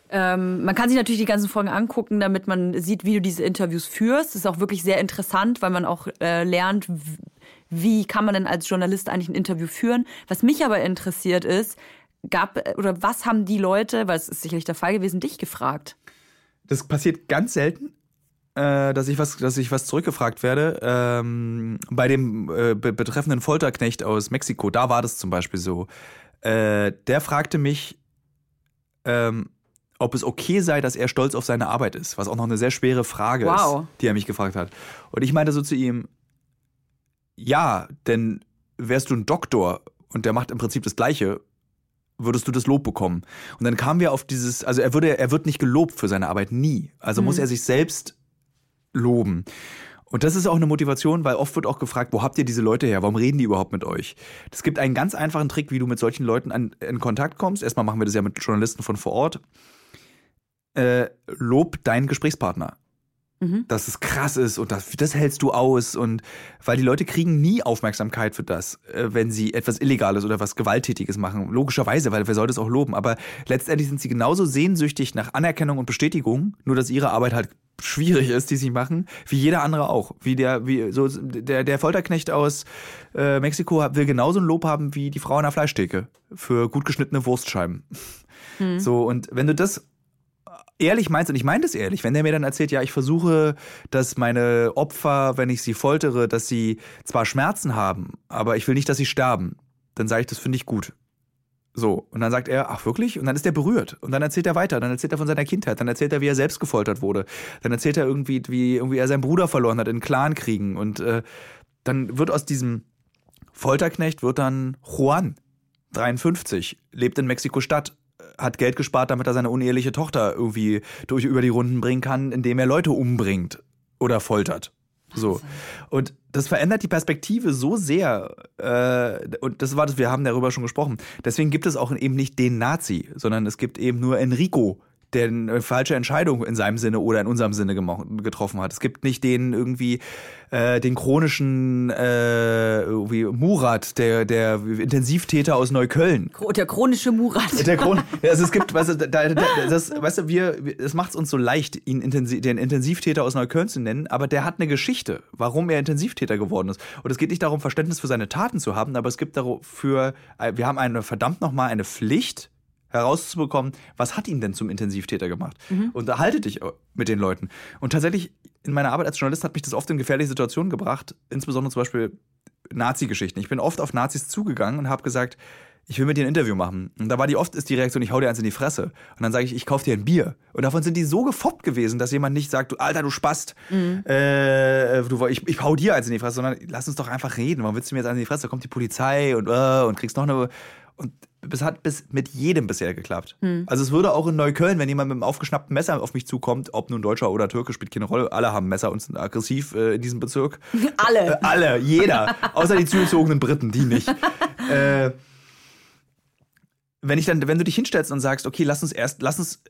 Ähm, man kann sich natürlich die ganzen Folgen angucken, damit man sieht, wie du diese Interviews führst. Das ist auch wirklich sehr interessant, weil man auch äh, lernt, wie kann man denn als Journalist eigentlich ein Interview führen. Was mich aber interessiert ist, gab oder was haben die Leute, weil es ist sicherlich der Fall gewesen, dich gefragt? Das passiert ganz selten, äh, dass ich was, dass ich was zurückgefragt werde. Ähm, bei dem äh, be betreffenden Folterknecht aus Mexiko, da war das zum Beispiel so. Äh, der fragte mich, ähm, ob es okay sei, dass er stolz auf seine Arbeit ist, was auch noch eine sehr schwere Frage Wow. ist, die er mich gefragt hat. Und ich meinte so zu ihm, ja, denn wärst du ein Doktor und der macht im Prinzip das Gleiche, würdest du das Lob bekommen. Und dann kamen wir auf dieses, also er würde, er wird nicht gelobt für seine Arbeit, nie. Also muss er sich selbst loben. Und das ist auch eine Motivation, weil oft wird auch gefragt, wo habt ihr diese Leute her? Warum reden die überhaupt mit euch? Es gibt einen ganz einfachen Trick, wie du mit solchen Leuten an, in Kontakt kommst. Erstmal machen wir das ja mit Journalisten von vor Ort. Äh, lob deinen Gesprächspartner. Dass es krass ist und das, das hältst du aus und weil die Leute kriegen nie Aufmerksamkeit für das, äh, wenn sie etwas Illegales oder was Gewalttätiges machen. Logischerweise, weil wer sollte es auch loben. Aber letztendlich sind sie genauso sehnsüchtig nach Anerkennung und Bestätigung, nur dass ihre Arbeit halt schwierig ist, die sie machen, wie jeder andere auch. Wie der, wie so der, der Folterknecht aus äh, Mexiko will genauso ein Lob haben wie die Frau an der Fleischtheke für gut geschnittene Wurstscheiben. So, und wenn du das ehrlich meinst, und ich meine das ehrlich, wenn der mir dann erzählt, ja, ich versuche, dass meine Opfer, wenn ich sie foltere, dass sie zwar Schmerzen haben, aber ich will nicht, dass sie sterben, dann sage ich, das finde ich gut. So, und dann sagt er, ach wirklich? Und dann ist er berührt. Und dann erzählt er weiter. Dann erzählt er von seiner Kindheit. Dann erzählt er, wie er selbst gefoltert wurde. Dann erzählt er irgendwie, wie irgendwie er seinen Bruder verloren hat in Clankriegen. Und äh, dann wird aus diesem Folterknecht wird dann Juan, 53, lebt in Mexiko-Stadt, hat Geld gespart, damit er seine uneheliche Tochter irgendwie durch über die Runden bringen kann, indem er Leute umbringt oder foltert. So. Und das verändert die Perspektive so sehr. Äh, und das war das, wir haben darüber schon gesprochen. Deswegen gibt es auch eben nicht den Nazi, sondern es gibt eben nur Enrico, der eine falsche Entscheidung in seinem Sinne oder in unserem Sinne getroffen hat. Es gibt nicht den irgendwie äh, den chronischen äh, irgendwie Murat, der der Intensivtäter aus Neukölln. Der chronische Murat. Der Chron also es gibt, weißt du, da, da, das, weißt du, wir, es macht es uns so leicht, ihn intensiv, den Intensivtäter aus Neukölln zu nennen, aber der hat eine Geschichte, warum er Intensivtäter geworden ist. Und es geht nicht darum, Verständnis für seine Taten zu haben, aber es gibt dafür, wir haben eine verdammt nochmal eine Pflicht, herauszubekommen, was hat ihn denn zum Intensivtäter gemacht? Mhm. Unterhalte dich mit den Leuten. Und tatsächlich, in meiner Arbeit als Journalist hat mich das oft in gefährliche Situationen gebracht, insbesondere zum Beispiel Nazi-Geschichten. Ich bin oft auf Nazis zugegangen und habe gesagt, ich will mit dir ein Interview machen. Und da war die oft ist die Reaktion, ich hau dir eins in die Fresse. Und dann sage ich, ich kauf dir ein Bier. Und davon sind die so gefoppt gewesen, dass jemand nicht sagt, du Alter, du Spast, mhm. äh, du, ich, ich hau dir eins in die Fresse, sondern lass uns doch einfach reden. Warum willst du mir jetzt eins in die Fresse? Da kommt die Polizei und, uh, und kriegst noch eine. Und es hat bis mit jedem bisher geklappt. Hm. Also es würde auch in Neukölln, wenn jemand mit einem aufgeschnappten Messer auf mich zukommt, ob nun Deutscher oder Türke, spielt keine Rolle. Alle haben Messer und sind aggressiv äh, in diesem Bezirk. Alle. Äh, alle, jeder. Außer die zugezogenen Briten, die nicht. äh, wenn ich dann, wenn du dich hinstellst und sagst, okay, lass uns erst, lass uns,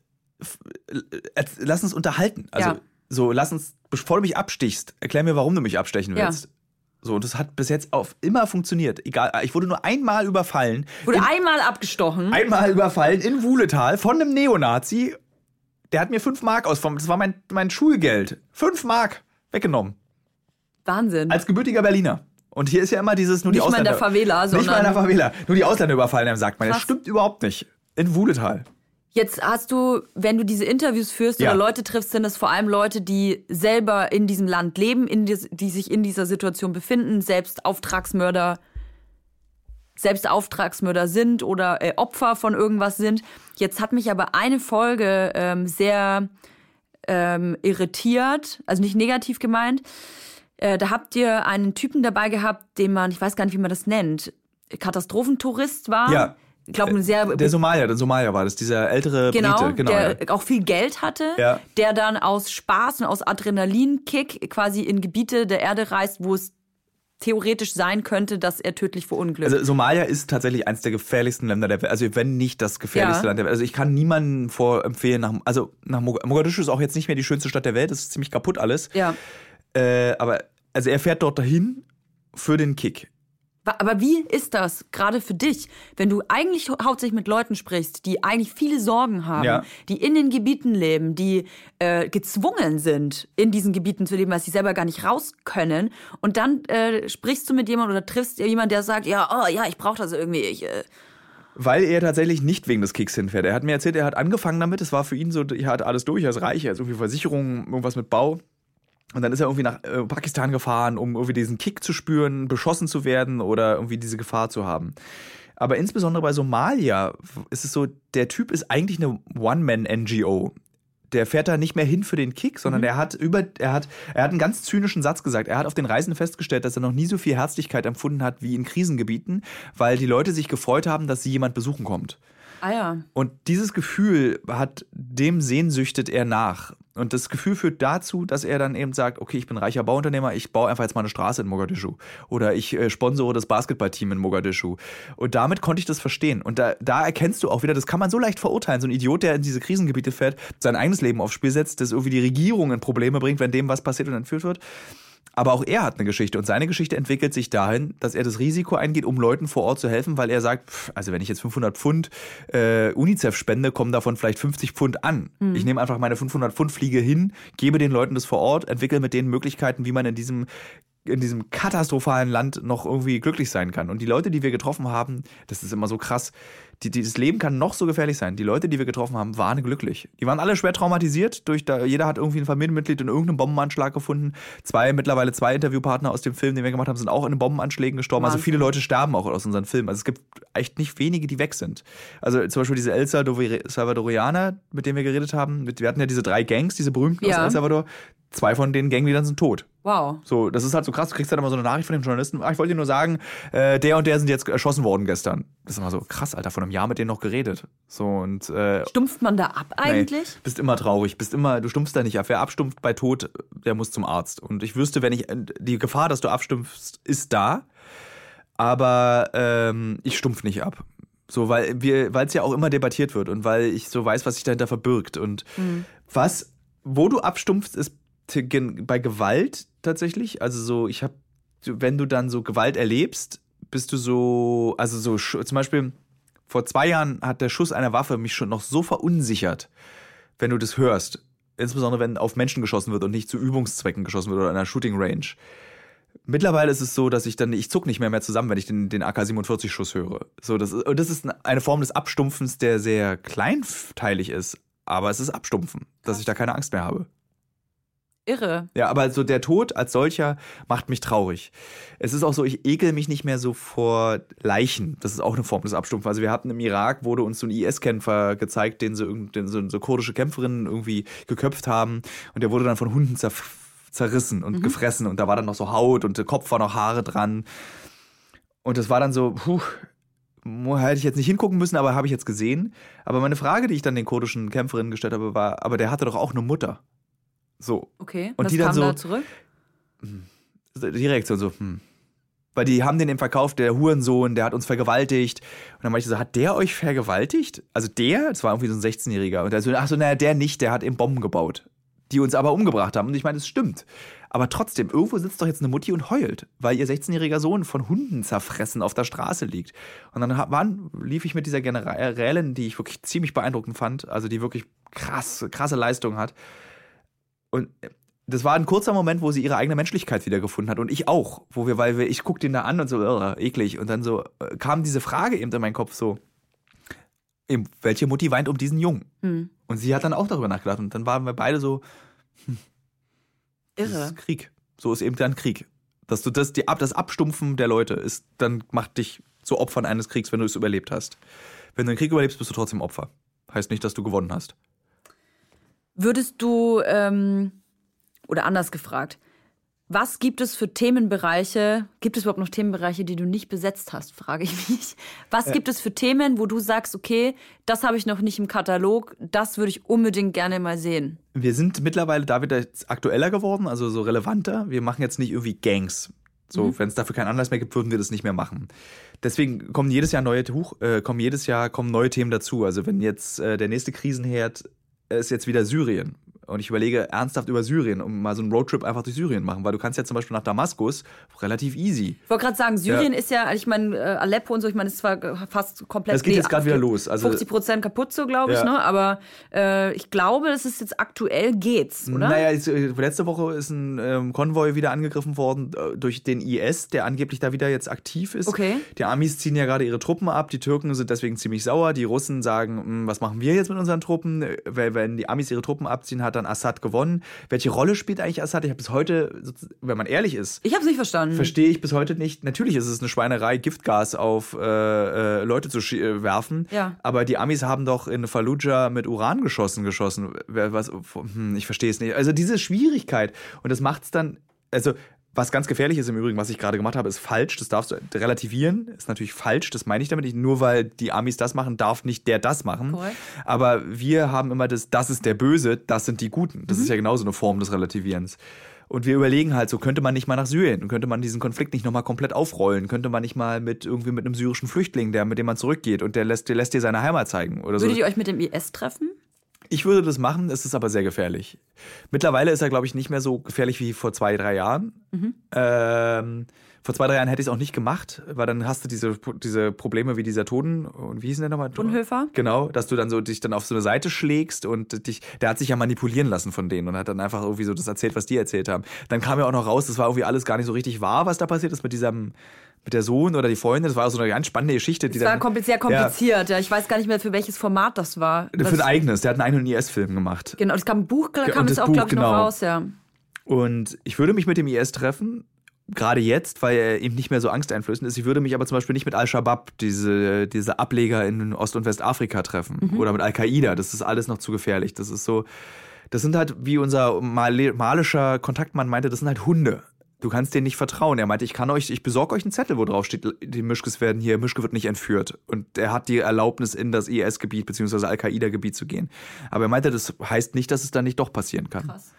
äh, lass uns unterhalten. Also ja. so, lass uns, bevor du mich abstichst, erklär mir, warum du mich abstechen willst. Ja. So, und das hat bis jetzt auf immer funktioniert. Egal, ich wurde nur einmal überfallen. Wurde in, einmal abgestochen. Einmal überfallen in Wuhletal von einem Neonazi. Der hat mir fünf Mark aus, das war mein, mein Schulgeld. Fünf Mark weggenommen. Wahnsinn. Als gebürtiger Berliner. Und hier ist ja immer dieses, nur nicht die Ausländer. Nicht mal in der Favela, sondern. Nicht mal in der Favela. Nur die Ausländer überfallen, sagt man. Krass. Das stimmt überhaupt nicht. In Wuhletal. Jetzt hast du, wenn du diese Interviews führst ja. oder Leute triffst, sind es vor allem Leute, die selber in diesem Land leben, in die, die sich in dieser Situation befinden, selbst Auftragsmörder, selbst Auftragsmörder sind oder äh, Opfer von irgendwas sind. Jetzt hat mich aber eine Folge ähm, sehr ähm, irritiert, also nicht negativ gemeint. Äh, da habt ihr einen Typen dabei gehabt, den man, ich weiß gar nicht, wie man das nennt, Katastrophentourist war. Ja ich glaube, sehr. Der Somalier, der Somalier war das, dieser ältere genau, Brite, genau. Der ja. auch viel Geld hatte, ja. der dann aus Spaß und aus Adrenalinkick quasi in Gebiete der Erde reist, wo es theoretisch sein könnte, dass er tödlich verunglückt. Also Somalia ist tatsächlich eines der gefährlichsten Länder der Welt. Also wenn nicht das gefährlichste ja. Land der Welt. Also ich kann niemanden vorempfehlen nach, also nach Mogadischu ist auch jetzt nicht mehr die schönste Stadt der Welt. Das ist ziemlich kaputt alles. Ja. Äh, aber also er fährt dort dahin für den Kick. Aber wie ist das gerade für dich, wenn du eigentlich hauptsächlich mit Leuten sprichst, die eigentlich viele Sorgen haben, ja. die in den Gebieten leben, die äh, gezwungen sind, in diesen Gebieten zu leben, weil sie selber gar nicht raus können, und dann äh, sprichst du mit jemandem oder triffst jemanden, der sagt, ja, oh ja, ich brauche das irgendwie, ich äh, weil er tatsächlich nicht wegen des Kicks hinfährt. Er hat mir erzählt, er hat angefangen damit, es war für ihn so, er hat alles durch, er ist reich, er hat so viel Versicherungen, irgendwas mit Bau. Und dann ist er irgendwie nach äh, Pakistan gefahren, um irgendwie diesen Kick zu spüren, beschossen zu werden oder irgendwie diese Gefahr zu haben. Aber insbesondere bei Somalia ist es so, der Typ ist eigentlich eine One-Man-NGO. Der fährt da nicht mehr hin für den Kick, sondern mhm. er hat über, er hat, er hat einen ganz zynischen Satz gesagt. Er hat auf den Reisen festgestellt, dass er noch nie so viel Herzlichkeit empfunden hat wie in Krisengebieten, weil die Leute sich gefreut haben, dass sie jemand besuchen kommt. Ah ja. Und dieses Gefühl hat, dem sehnsüchtet er nach. Und das Gefühl führt dazu, dass er dann eben sagt, okay, ich bin reicher Bauunternehmer, ich baue einfach jetzt mal eine Straße in Mogadischu. Oder ich äh, sponsore das Basketballteam in Mogadischu. Und damit konnte ich das verstehen. Und da, da erkennst du auch wieder, das kann man so leicht verurteilen. So ein Idiot, der in diese Krisengebiete fährt, sein eigenes Leben aufs Spiel setzt, das irgendwie die Regierung in Probleme bringt, wenn dem was passiert und entführt wird. Aber auch er hat eine Geschichte und seine Geschichte entwickelt sich dahin, dass er das Risiko eingeht, um Leuten vor Ort zu helfen, weil er sagt, pff, also wenn ich jetzt 500 Pfund äh, UNICEF spende, kommen davon vielleicht 50 Pfund an. Mhm. Ich nehme einfach meine 500 Pfund Fliege hin, gebe den Leuten das vor Ort, entwickle mit denen Möglichkeiten, wie man in diesem in diesem katastrophalen Land noch irgendwie glücklich sein kann. Und die Leute, die wir getroffen haben, das ist immer so krass, die, dieses Leben kann noch so gefährlich sein. Die Leute, die wir getroffen haben, waren glücklich. Die waren alle schwer traumatisiert. Durch da, jeder hat irgendwie ein Familienmitglied in irgendeinem Bombenanschlag gefunden. Zwei, mittlerweile zwei Interviewpartner aus dem Film, den wir gemacht haben, sind auch in Bombenanschlägen gestorben. Also Wahnsinn. viele Leute sterben auch aus unseren Filmen. Also es gibt echt nicht wenige, die weg sind. Also zum Beispiel diese El Salvador- Salvadorianer, mit denen wir geredet haben. Wir hatten ja diese drei Gangs, diese berühmten Ja. aus El Salvador. Zwei von den Gangleadern sind tot. Wow. So, das ist halt so krass. Du kriegst dann immer so eine Nachricht von dem Journalisten. Ah, ich wollte dir nur sagen, äh, der und der sind jetzt erschossen worden gestern. Das ist immer so krass, Alter. Vor einem Jahr mit denen noch geredet. So und äh, Stumpft man da ab eigentlich? Nee, bist immer traurig, bist immer, du stumpfst da nicht ab. Wer abstumpft bei Tod, der muss zum Arzt. Und ich wüsste, wenn ich, die Gefahr, dass du abstumpfst, ist da. Aber ähm, ich stumpf nicht ab. So, weil wir, weil es ja auch immer debattiert wird und weil ich so weiß, was sich dahinter verbirgt. Und was, wo du abstumpfst, ist bei Gewalt tatsächlich. Also so, ich habe, wenn du dann so Gewalt erlebst, bist du so, also so, zum Beispiel, vor zwei Jahren hat der Schuss einer Waffe mich schon noch so verunsichert, wenn du das hörst. Insbesondere wenn auf Menschen geschossen wird und nicht zu Übungszwecken geschossen wird oder in einer Shooting Range. Mittlerweile ist es so, dass ich dann, ich zuck nicht mehr mehr zusammen, wenn ich den, den AK-47-Schuss höre. So, das, ist- und das ist eine Form des Abstumpfens, der sehr kleinteilig ist. Aber es ist Abstumpfen, dass ich da keine Angst mehr habe. Irre. Ja, aber so der Tod als solcher macht mich traurig. Es ist auch so, ich ekel mich nicht mehr so vor Leichen. Das ist auch eine Form des Abstumpfens. Also wir hatten im Irak, wurde uns so ein IS-Kämpfer gezeigt, den so, den so, so kurdische Kämpferinnen irgendwie geköpft haben. Und der wurde dann von Hunden zerf zerrissen und gefressen. Und da war dann noch so Haut und der Kopf war noch Haare dran. Und das war dann so, puh, hätte ich jetzt nicht hingucken müssen, aber habe ich jetzt gesehen. Aber meine Frage, die ich dann den kurdischen Kämpferinnen gestellt habe, war, aber der hatte doch auch eine Mutter. So, Okay. Und Was die dann kam so- da zurück? die Reaktion so, hm. Weil die haben den eben verkauft, der Hurensohn, der hat uns vergewaltigt. Und dann meinte ich so, hat der euch vergewaltigt? Also der, das war irgendwie so ein 16-Jähriger. Und der so, ach so, naja, der nicht, der hat eben Bomben gebaut. Die uns aber umgebracht haben. Und ich meine, es stimmt. Aber trotzdem, irgendwo sitzt doch jetzt eine Mutti und heult, weil ihr 16-jähriger Sohn von Hunden zerfressen auf der Straße liegt. Und dann waren, lief ich mit dieser Generälin, die ich wirklich ziemlich beeindruckend fand, also die wirklich krass, krasse Leistung hat. Und das war ein kurzer Moment, wo sie ihre eigene Menschlichkeit wiedergefunden hat und ich auch, wo wir, weil wir, ich guck den da an und so, "Ugh, eklig und dann so äh, kam diese Frage eben in meinen Kopf so, eben, welche Mutti weint um diesen Jungen? Hm. Und sie hat dann auch darüber nachgedacht und dann waren wir beide so, das Irre. ist Krieg. So ist eben dann Krieg. Dass du das, die, das Abstumpfen der Leute ist, dann macht dich zu Opfern eines Kriegs, wenn du es überlebt hast. Wenn du einen Krieg überlebst, bist du trotzdem Opfer. Heißt nicht, dass du gewonnen hast. Würdest du, ähm, oder anders gefragt, was gibt es für Themenbereiche, gibt es überhaupt noch Themenbereiche, die du nicht besetzt hast, frage ich mich. Was gibt es für Themen, wo du sagst, okay, das habe ich noch nicht im Katalog, das würde ich unbedingt gerne mal sehen? Wir sind mittlerweile da wieder aktueller geworden, also so relevanter. Wir machen jetzt nicht irgendwie Gangs. So, wenn es dafür keinen Anlass mehr gibt, würden wir das nicht mehr machen. Deswegen kommen jedes Jahr neue Tuch, äh, kommen jedes Jahr kommen neue Themen dazu. Also wenn jetzt äh, der nächste Krisenherd äh, ist jetzt wieder Syrien. Und ich überlege ernsthaft über Syrien, um mal so einen Roadtrip einfach durch Syrien machen, weil du kannst ja zum Beispiel nach Damaskus relativ easy. Ich wollte gerade sagen, Syrien ist ja, ich meine, äh, Aleppo und so, ich meine, ist zwar fast komplett. Das geht jetzt gerade wieder los. Also 50 Prozent kaputt so, glaube ich, Ja. ne? Aber äh, ich glaube, das ist jetzt aktuell geht's, oder? Naja, äh, letzte Woche ist ein ähm, Konvoi wieder angegriffen worden äh, durch den IS, der angeblich da wieder jetzt aktiv ist. Okay. Die Amis ziehen ja gerade ihre Truppen ab, die Türken sind deswegen ziemlich sauer, die Russen sagen, "Hm, was machen wir jetzt mit unseren Truppen? Äh, Weil wenn die Amis ihre Truppen abziehen, hat dann Assad gewonnen. Welche Rolle spielt eigentlich Assad? Ich habe bis heute, wenn man ehrlich ist, Ich habe es nicht verstanden. verstehe ich bis heute nicht. Natürlich ist es eine Schweinerei, Giftgas auf äh, äh, Leute zu äh, werfen. Ja. Aber die Amis haben doch in Fallujah mit Uran geschossen, geschossen. Was, hm, ich verstehe es nicht. Also diese Schwierigkeit. Und das macht es dann, also was ganz gefährlich ist im Übrigen, was ich gerade gemacht habe, ist falsch. Das darfst du relativieren. Ist natürlich falsch. Das meine ich damit nicht. Nur weil die Amis das machen, darf nicht der das machen. Korrekt. Aber wir haben immer das, das ist der Böse, das sind die Guten. Das ist ja genauso eine Form des Relativierens. Und wir überlegen halt so, könnte man nicht mal nach Syrien? Könnte man diesen Konflikt nicht nochmal komplett aufrollen? Könnte man nicht mal mit irgendwie mit einem syrischen Flüchtling, der, mit dem man zurückgeht und der lässt, der lässt dir seine Heimat zeigen oder so? Würdet ihr euch mit dem IS treffen? Ich würde das machen, es ist aber sehr gefährlich. Mittlerweile ist er, glaube ich, nicht mehr so gefährlich wie vor zwei, drei Jahren. Ähm, Vor zwei, drei Jahren hätte ich es auch nicht gemacht, weil dann hast du diese, diese Probleme wie dieser Toten, und wie hieß denn der nochmal? Unhöfer? Genau, dass du dann so dich dann auf so eine Seite schlägst und dich, der hat sich ja manipulieren lassen von denen und hat dann einfach irgendwie so das erzählt, was die erzählt haben. Dann kam ja auch noch raus, das war irgendwie alles gar nicht so richtig wahr, was da passiert ist mit diesem, mit der Sohn oder die Freundin. Das war so eine ganz spannende Geschichte. Die Es war dann, sehr kompliziert. Ja. Ich weiß gar nicht mehr, für welches Format das war. Für Das, ein eigenes, der hat einen eigenen IS-Film gemacht. genau, es kam ein Buch, da Ja, kam es das auch, glaube ich, genau. noch raus, ja. Und ich würde mich mit dem IS treffen, gerade jetzt, weil er eben nicht mehr so angsteinflößend ist. Ich würde mich aber zum Beispiel nicht mit Al-Shabaab, diese, diese Ableger in Ost- und Westafrika treffen. Mhm. Oder mit Al-Qaida. Das ist alles noch zu gefährlich. Das ist so. Das sind halt, wie unser mali- malischer Kontaktmann meinte, das sind halt Hunde. Du kannst denen nicht vertrauen. Er meinte, ich kann euch, ich besorge euch einen Zettel, wo drauf steht, die Mischkes werden hier, Mischke wird nicht entführt. Und er hat die Erlaubnis, in das IS-Gebiet bzw. Al-Qaida-Gebiet zu gehen. Aber er meinte, das heißt nicht, dass es dann nicht doch passieren kann. Krass.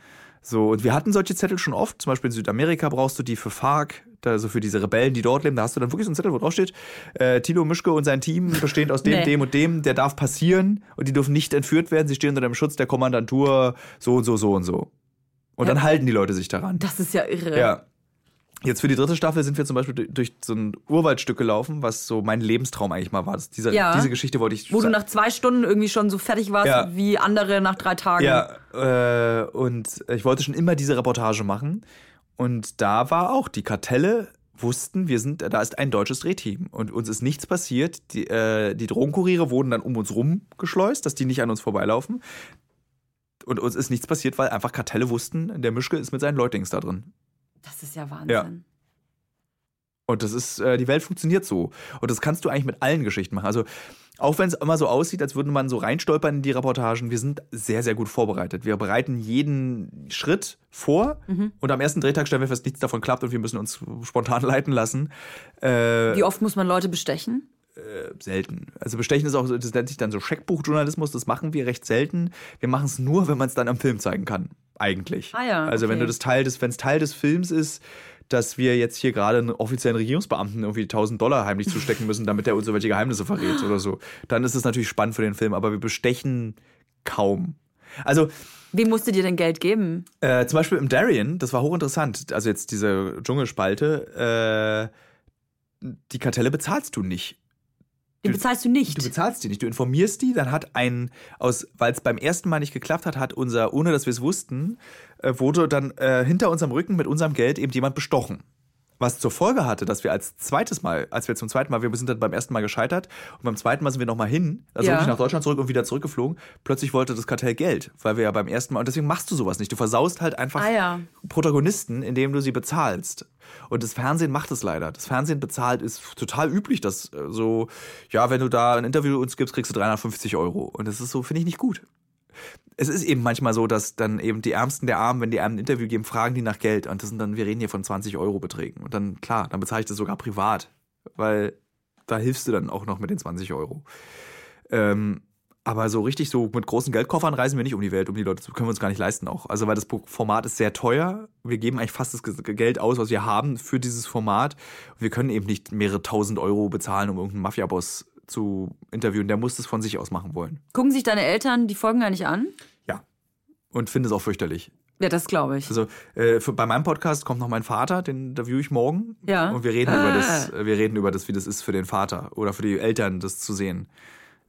So, und wir hatten solche Zettel schon oft. Zum Beispiel in Südamerika brauchst du die für FARC, also für diese Rebellen, die dort leben. Da hast du dann wirklich so einen Zettel, wo drauf steht, äh, Tilo Mischke und sein Team, bestehend aus dem, Nee. dem und dem, der darf passieren und die dürfen nicht entführt werden. Sie stehen unter dem Schutz der Kommandantur, so und so, so und so. Und Ja. dann halten die Leute sich daran. Das ist ja irre. Ja. Jetzt für die dritte Staffel sind wir zum Beispiel durch- so ein Urwaldstück gelaufen, was so mein Lebenstraum eigentlich mal war. Das, diese, Ja. diese Geschichte wollte ich Wo du nach zwei Stunden irgendwie schon so fertig warst Ja. wie andere nach drei Tagen. Ja, äh, und ich wollte schon immer diese Reportage machen. Und da war auch, die Kartelle wussten, wir sind, da ist ein deutsches Drehteam und uns ist nichts passiert. Die, äh, die Drogenkuriere wurden dann um uns rumgeschleust, dass die nicht an uns vorbeilaufen. Und uns ist nichts passiert, weil einfach Kartelle wussten, der Mischke ist mit seinen Leutings da drin. Das ist ja Wahnsinn. Ja. Und das ist, äh, die Welt funktioniert so. Und das kannst du eigentlich mit allen Geschichten machen. Also, auch wenn es immer so aussieht, als würde man so reinstolpern in die Reportagen, wir sind sehr, sehr gut vorbereitet. Wir bereiten jeden Schritt vor und am ersten Drehtag stellen wir fest, nichts davon klappt und wir müssen uns spontan leiten lassen. Äh, Wie oft muss man Leute bestechen? Selten. Also bestechen ist auch, so- das nennt sich dann so Scheckbuchjournalismus, das machen wir recht selten. Wir machen es nur, wenn man es dann am Film zeigen kann, eigentlich. Ah ja, Also wenn okay. du das Teil des, wenn es Teil des Films ist, dass wir jetzt hier gerade einen offiziellen Regierungsbeamten irgendwie 1000 Dollar heimlich zustecken müssen, damit er uns so welche Geheimnisse verrät oder so, dann ist es natürlich spannend für den Film, aber wir bestechen kaum. Also Wem musstet ihr denn Geld geben? äh, zum Beispiel im Darien, das war hochinteressant, also jetzt diese Dschungelspalte, äh, die Kartelle bezahlst du nicht. Den Du- bezahlst du nicht. Du bezahlst die nicht, du informierst die, dann hat ein, aus, weil es beim ersten Mal nicht geklappt hat, hat unser, ohne dass wir es wussten, äh, wurde dann äh, hinter unserem Rücken mit unserem Geld eben jemand bestochen. Was zur Folge hatte, dass wir als zweites Mal, als wir zum zweiten Mal, wir sind dann beim ersten Mal gescheitert und beim zweiten Mal sind wir nochmal hin, also Ja. wirklich nach Deutschland zurück und wieder zurückgeflogen. Plötzlich wollte das Kartell Geld, weil wir ja beim ersten Mal, und deswegen machst du sowas nicht. Du versaust halt einfach Ah ja. Protagonisten, indem du sie bezahlst. Und das Fernsehen macht es leider. Das Fernsehen bezahlt ist total üblich, dass äh, so, ja, wenn du da ein Interview uns gibst, kriegst du 350 Euro. Und das ist so, finde ich nicht gut. Es ist eben manchmal so, dass dann eben die Ärmsten der Armen, wenn die einem ein Interview geben, fragen die nach Geld. Und das sind dann, wir reden hier von 20 Euro Beträgen. Und dann, klar, dann bezahle ich das sogar privat. Weil da hilfst du dann auch noch mit den 20 Euro. Ähm, aber so richtig so mit großen Geldkoffern reisen wir nicht um die Welt, um die Leute zu, können wir uns gar nicht leisten auch. Also weil das Format ist sehr teuer. Wir geben eigentlich fast das Ge- Geld aus, was wir haben für dieses Format. Wir können eben nicht mehrere tausend Euro bezahlen, um irgendeinen Mafiaboss zu interviewen. Der muss das von sich aus machen wollen. Gucken sich deine Eltern die Folgen gar nicht an? Ja. Und finde es auch fürchterlich. Ja, das glaube ich. Also äh, für, bei meinem Podcast kommt noch mein Vater, den interviewe ich morgen. Ja. Und wir reden Ah. über das, äh, wir reden über das, wie das ist für den Vater oder für die Eltern, das zu sehen.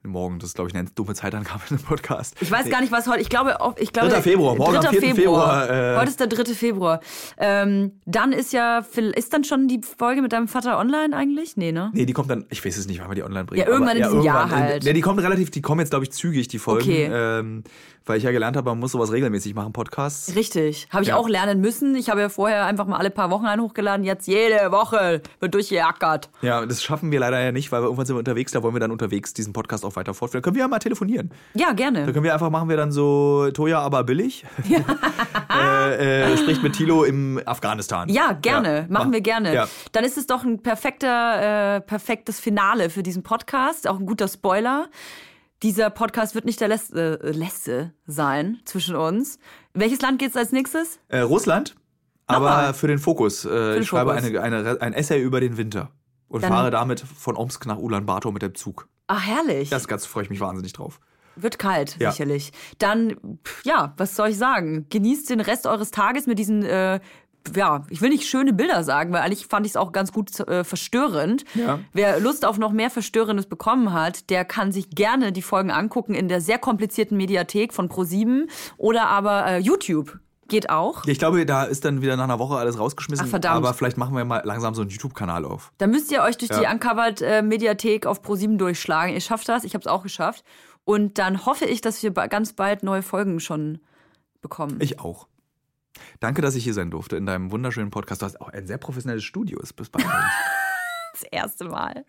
Morgen, das ist, glaube ich, eine dumme Zeitangabe in dem Podcast. Ich weiß gar nicht, was heute. Ich glaube, ich glaube. 3. Februar, morgen am 3. 4. Februar, äh, heute ist der 3. Februar. Ähm, dann ist ja, ist dann schon die Folge mit deinem Vater online eigentlich? Nee, ne? Nee, die kommt dann, ich weiß es nicht, wann wir die online bringen. Ja, irgendwann aber, in diesem Jahr halt. Nee, die kommt relativ, die kommen jetzt, glaube ich, zügig, die Folgen. Okay. Ähm, weil ich ja gelernt habe, man muss sowas regelmäßig machen, Podcasts. Richtig. Habe ich Ja. auch lernen müssen. Ich habe ja vorher einfach mal alle paar Wochen einen hochgeladen. Jetzt jede Woche wird durchgeackert. Ja, das schaffen wir leider ja nicht, weil wir irgendwann sind wir unterwegs, da wollen wir dann unterwegs diesen Podcast auch weiter fortführen. Können wir ja mal telefonieren. Ja, Da gerne. können wir einfach, machen wir dann so Toya, aber billig. äh, äh, spricht mit Tilo im Afghanistan. Ja, gerne. Ja. Machen Mach- wir gerne. Ja. Dann ist es doch ein perfekter, äh, perfektes Finale für diesen Podcast. Auch ein guter Spoiler. Dieser Podcast wird nicht der letzte, äh, letzte sein zwischen uns. Welches Land geht's als nächstes? Äh, Russland, aber Nochmal. für den Fokus. Äh, den ich schreibe Fokus. eine, eine, ein Essay über den Winter und Dann- fahre damit von Omsk nach Ulaanbaatar mit dem Zug. Ah, herrlich. Das ganz freue ich mich wahnsinnig drauf. Wird kalt, Ja. sicherlich. Dann, ja, was soll ich sagen? Genießt den Rest eures Tages mit diesen äh, ja, ich will nicht schöne Bilder sagen, weil eigentlich fand ich es auch ganz gut äh, verstörend. Ja. Wer Lust auf noch mehr Verstörendes bekommen hat, der kann sich gerne die Folgen angucken in der sehr komplizierten Mediathek von Pro7 oder aber äh, YouTube. Geht auch. Ich glaube, da ist dann wieder nach einer Woche alles rausgeschmissen. Ach, verdammt. Aber vielleicht machen wir mal langsam so einen YouTube-Kanal auf. Da müsst ihr euch durch die Ja. Uncovered-Mediathek auf Pro7 durchschlagen. Ihr schafft das, ich habe es auch geschafft. Und dann hoffe ich, dass wir ganz bald neue Folgen schon bekommen. Ich auch. Danke, dass ich hier sein durfte in deinem wunderschönen Podcast. Du hast auch ein sehr professionelles Studio. Ist bis bald. das erste Mal.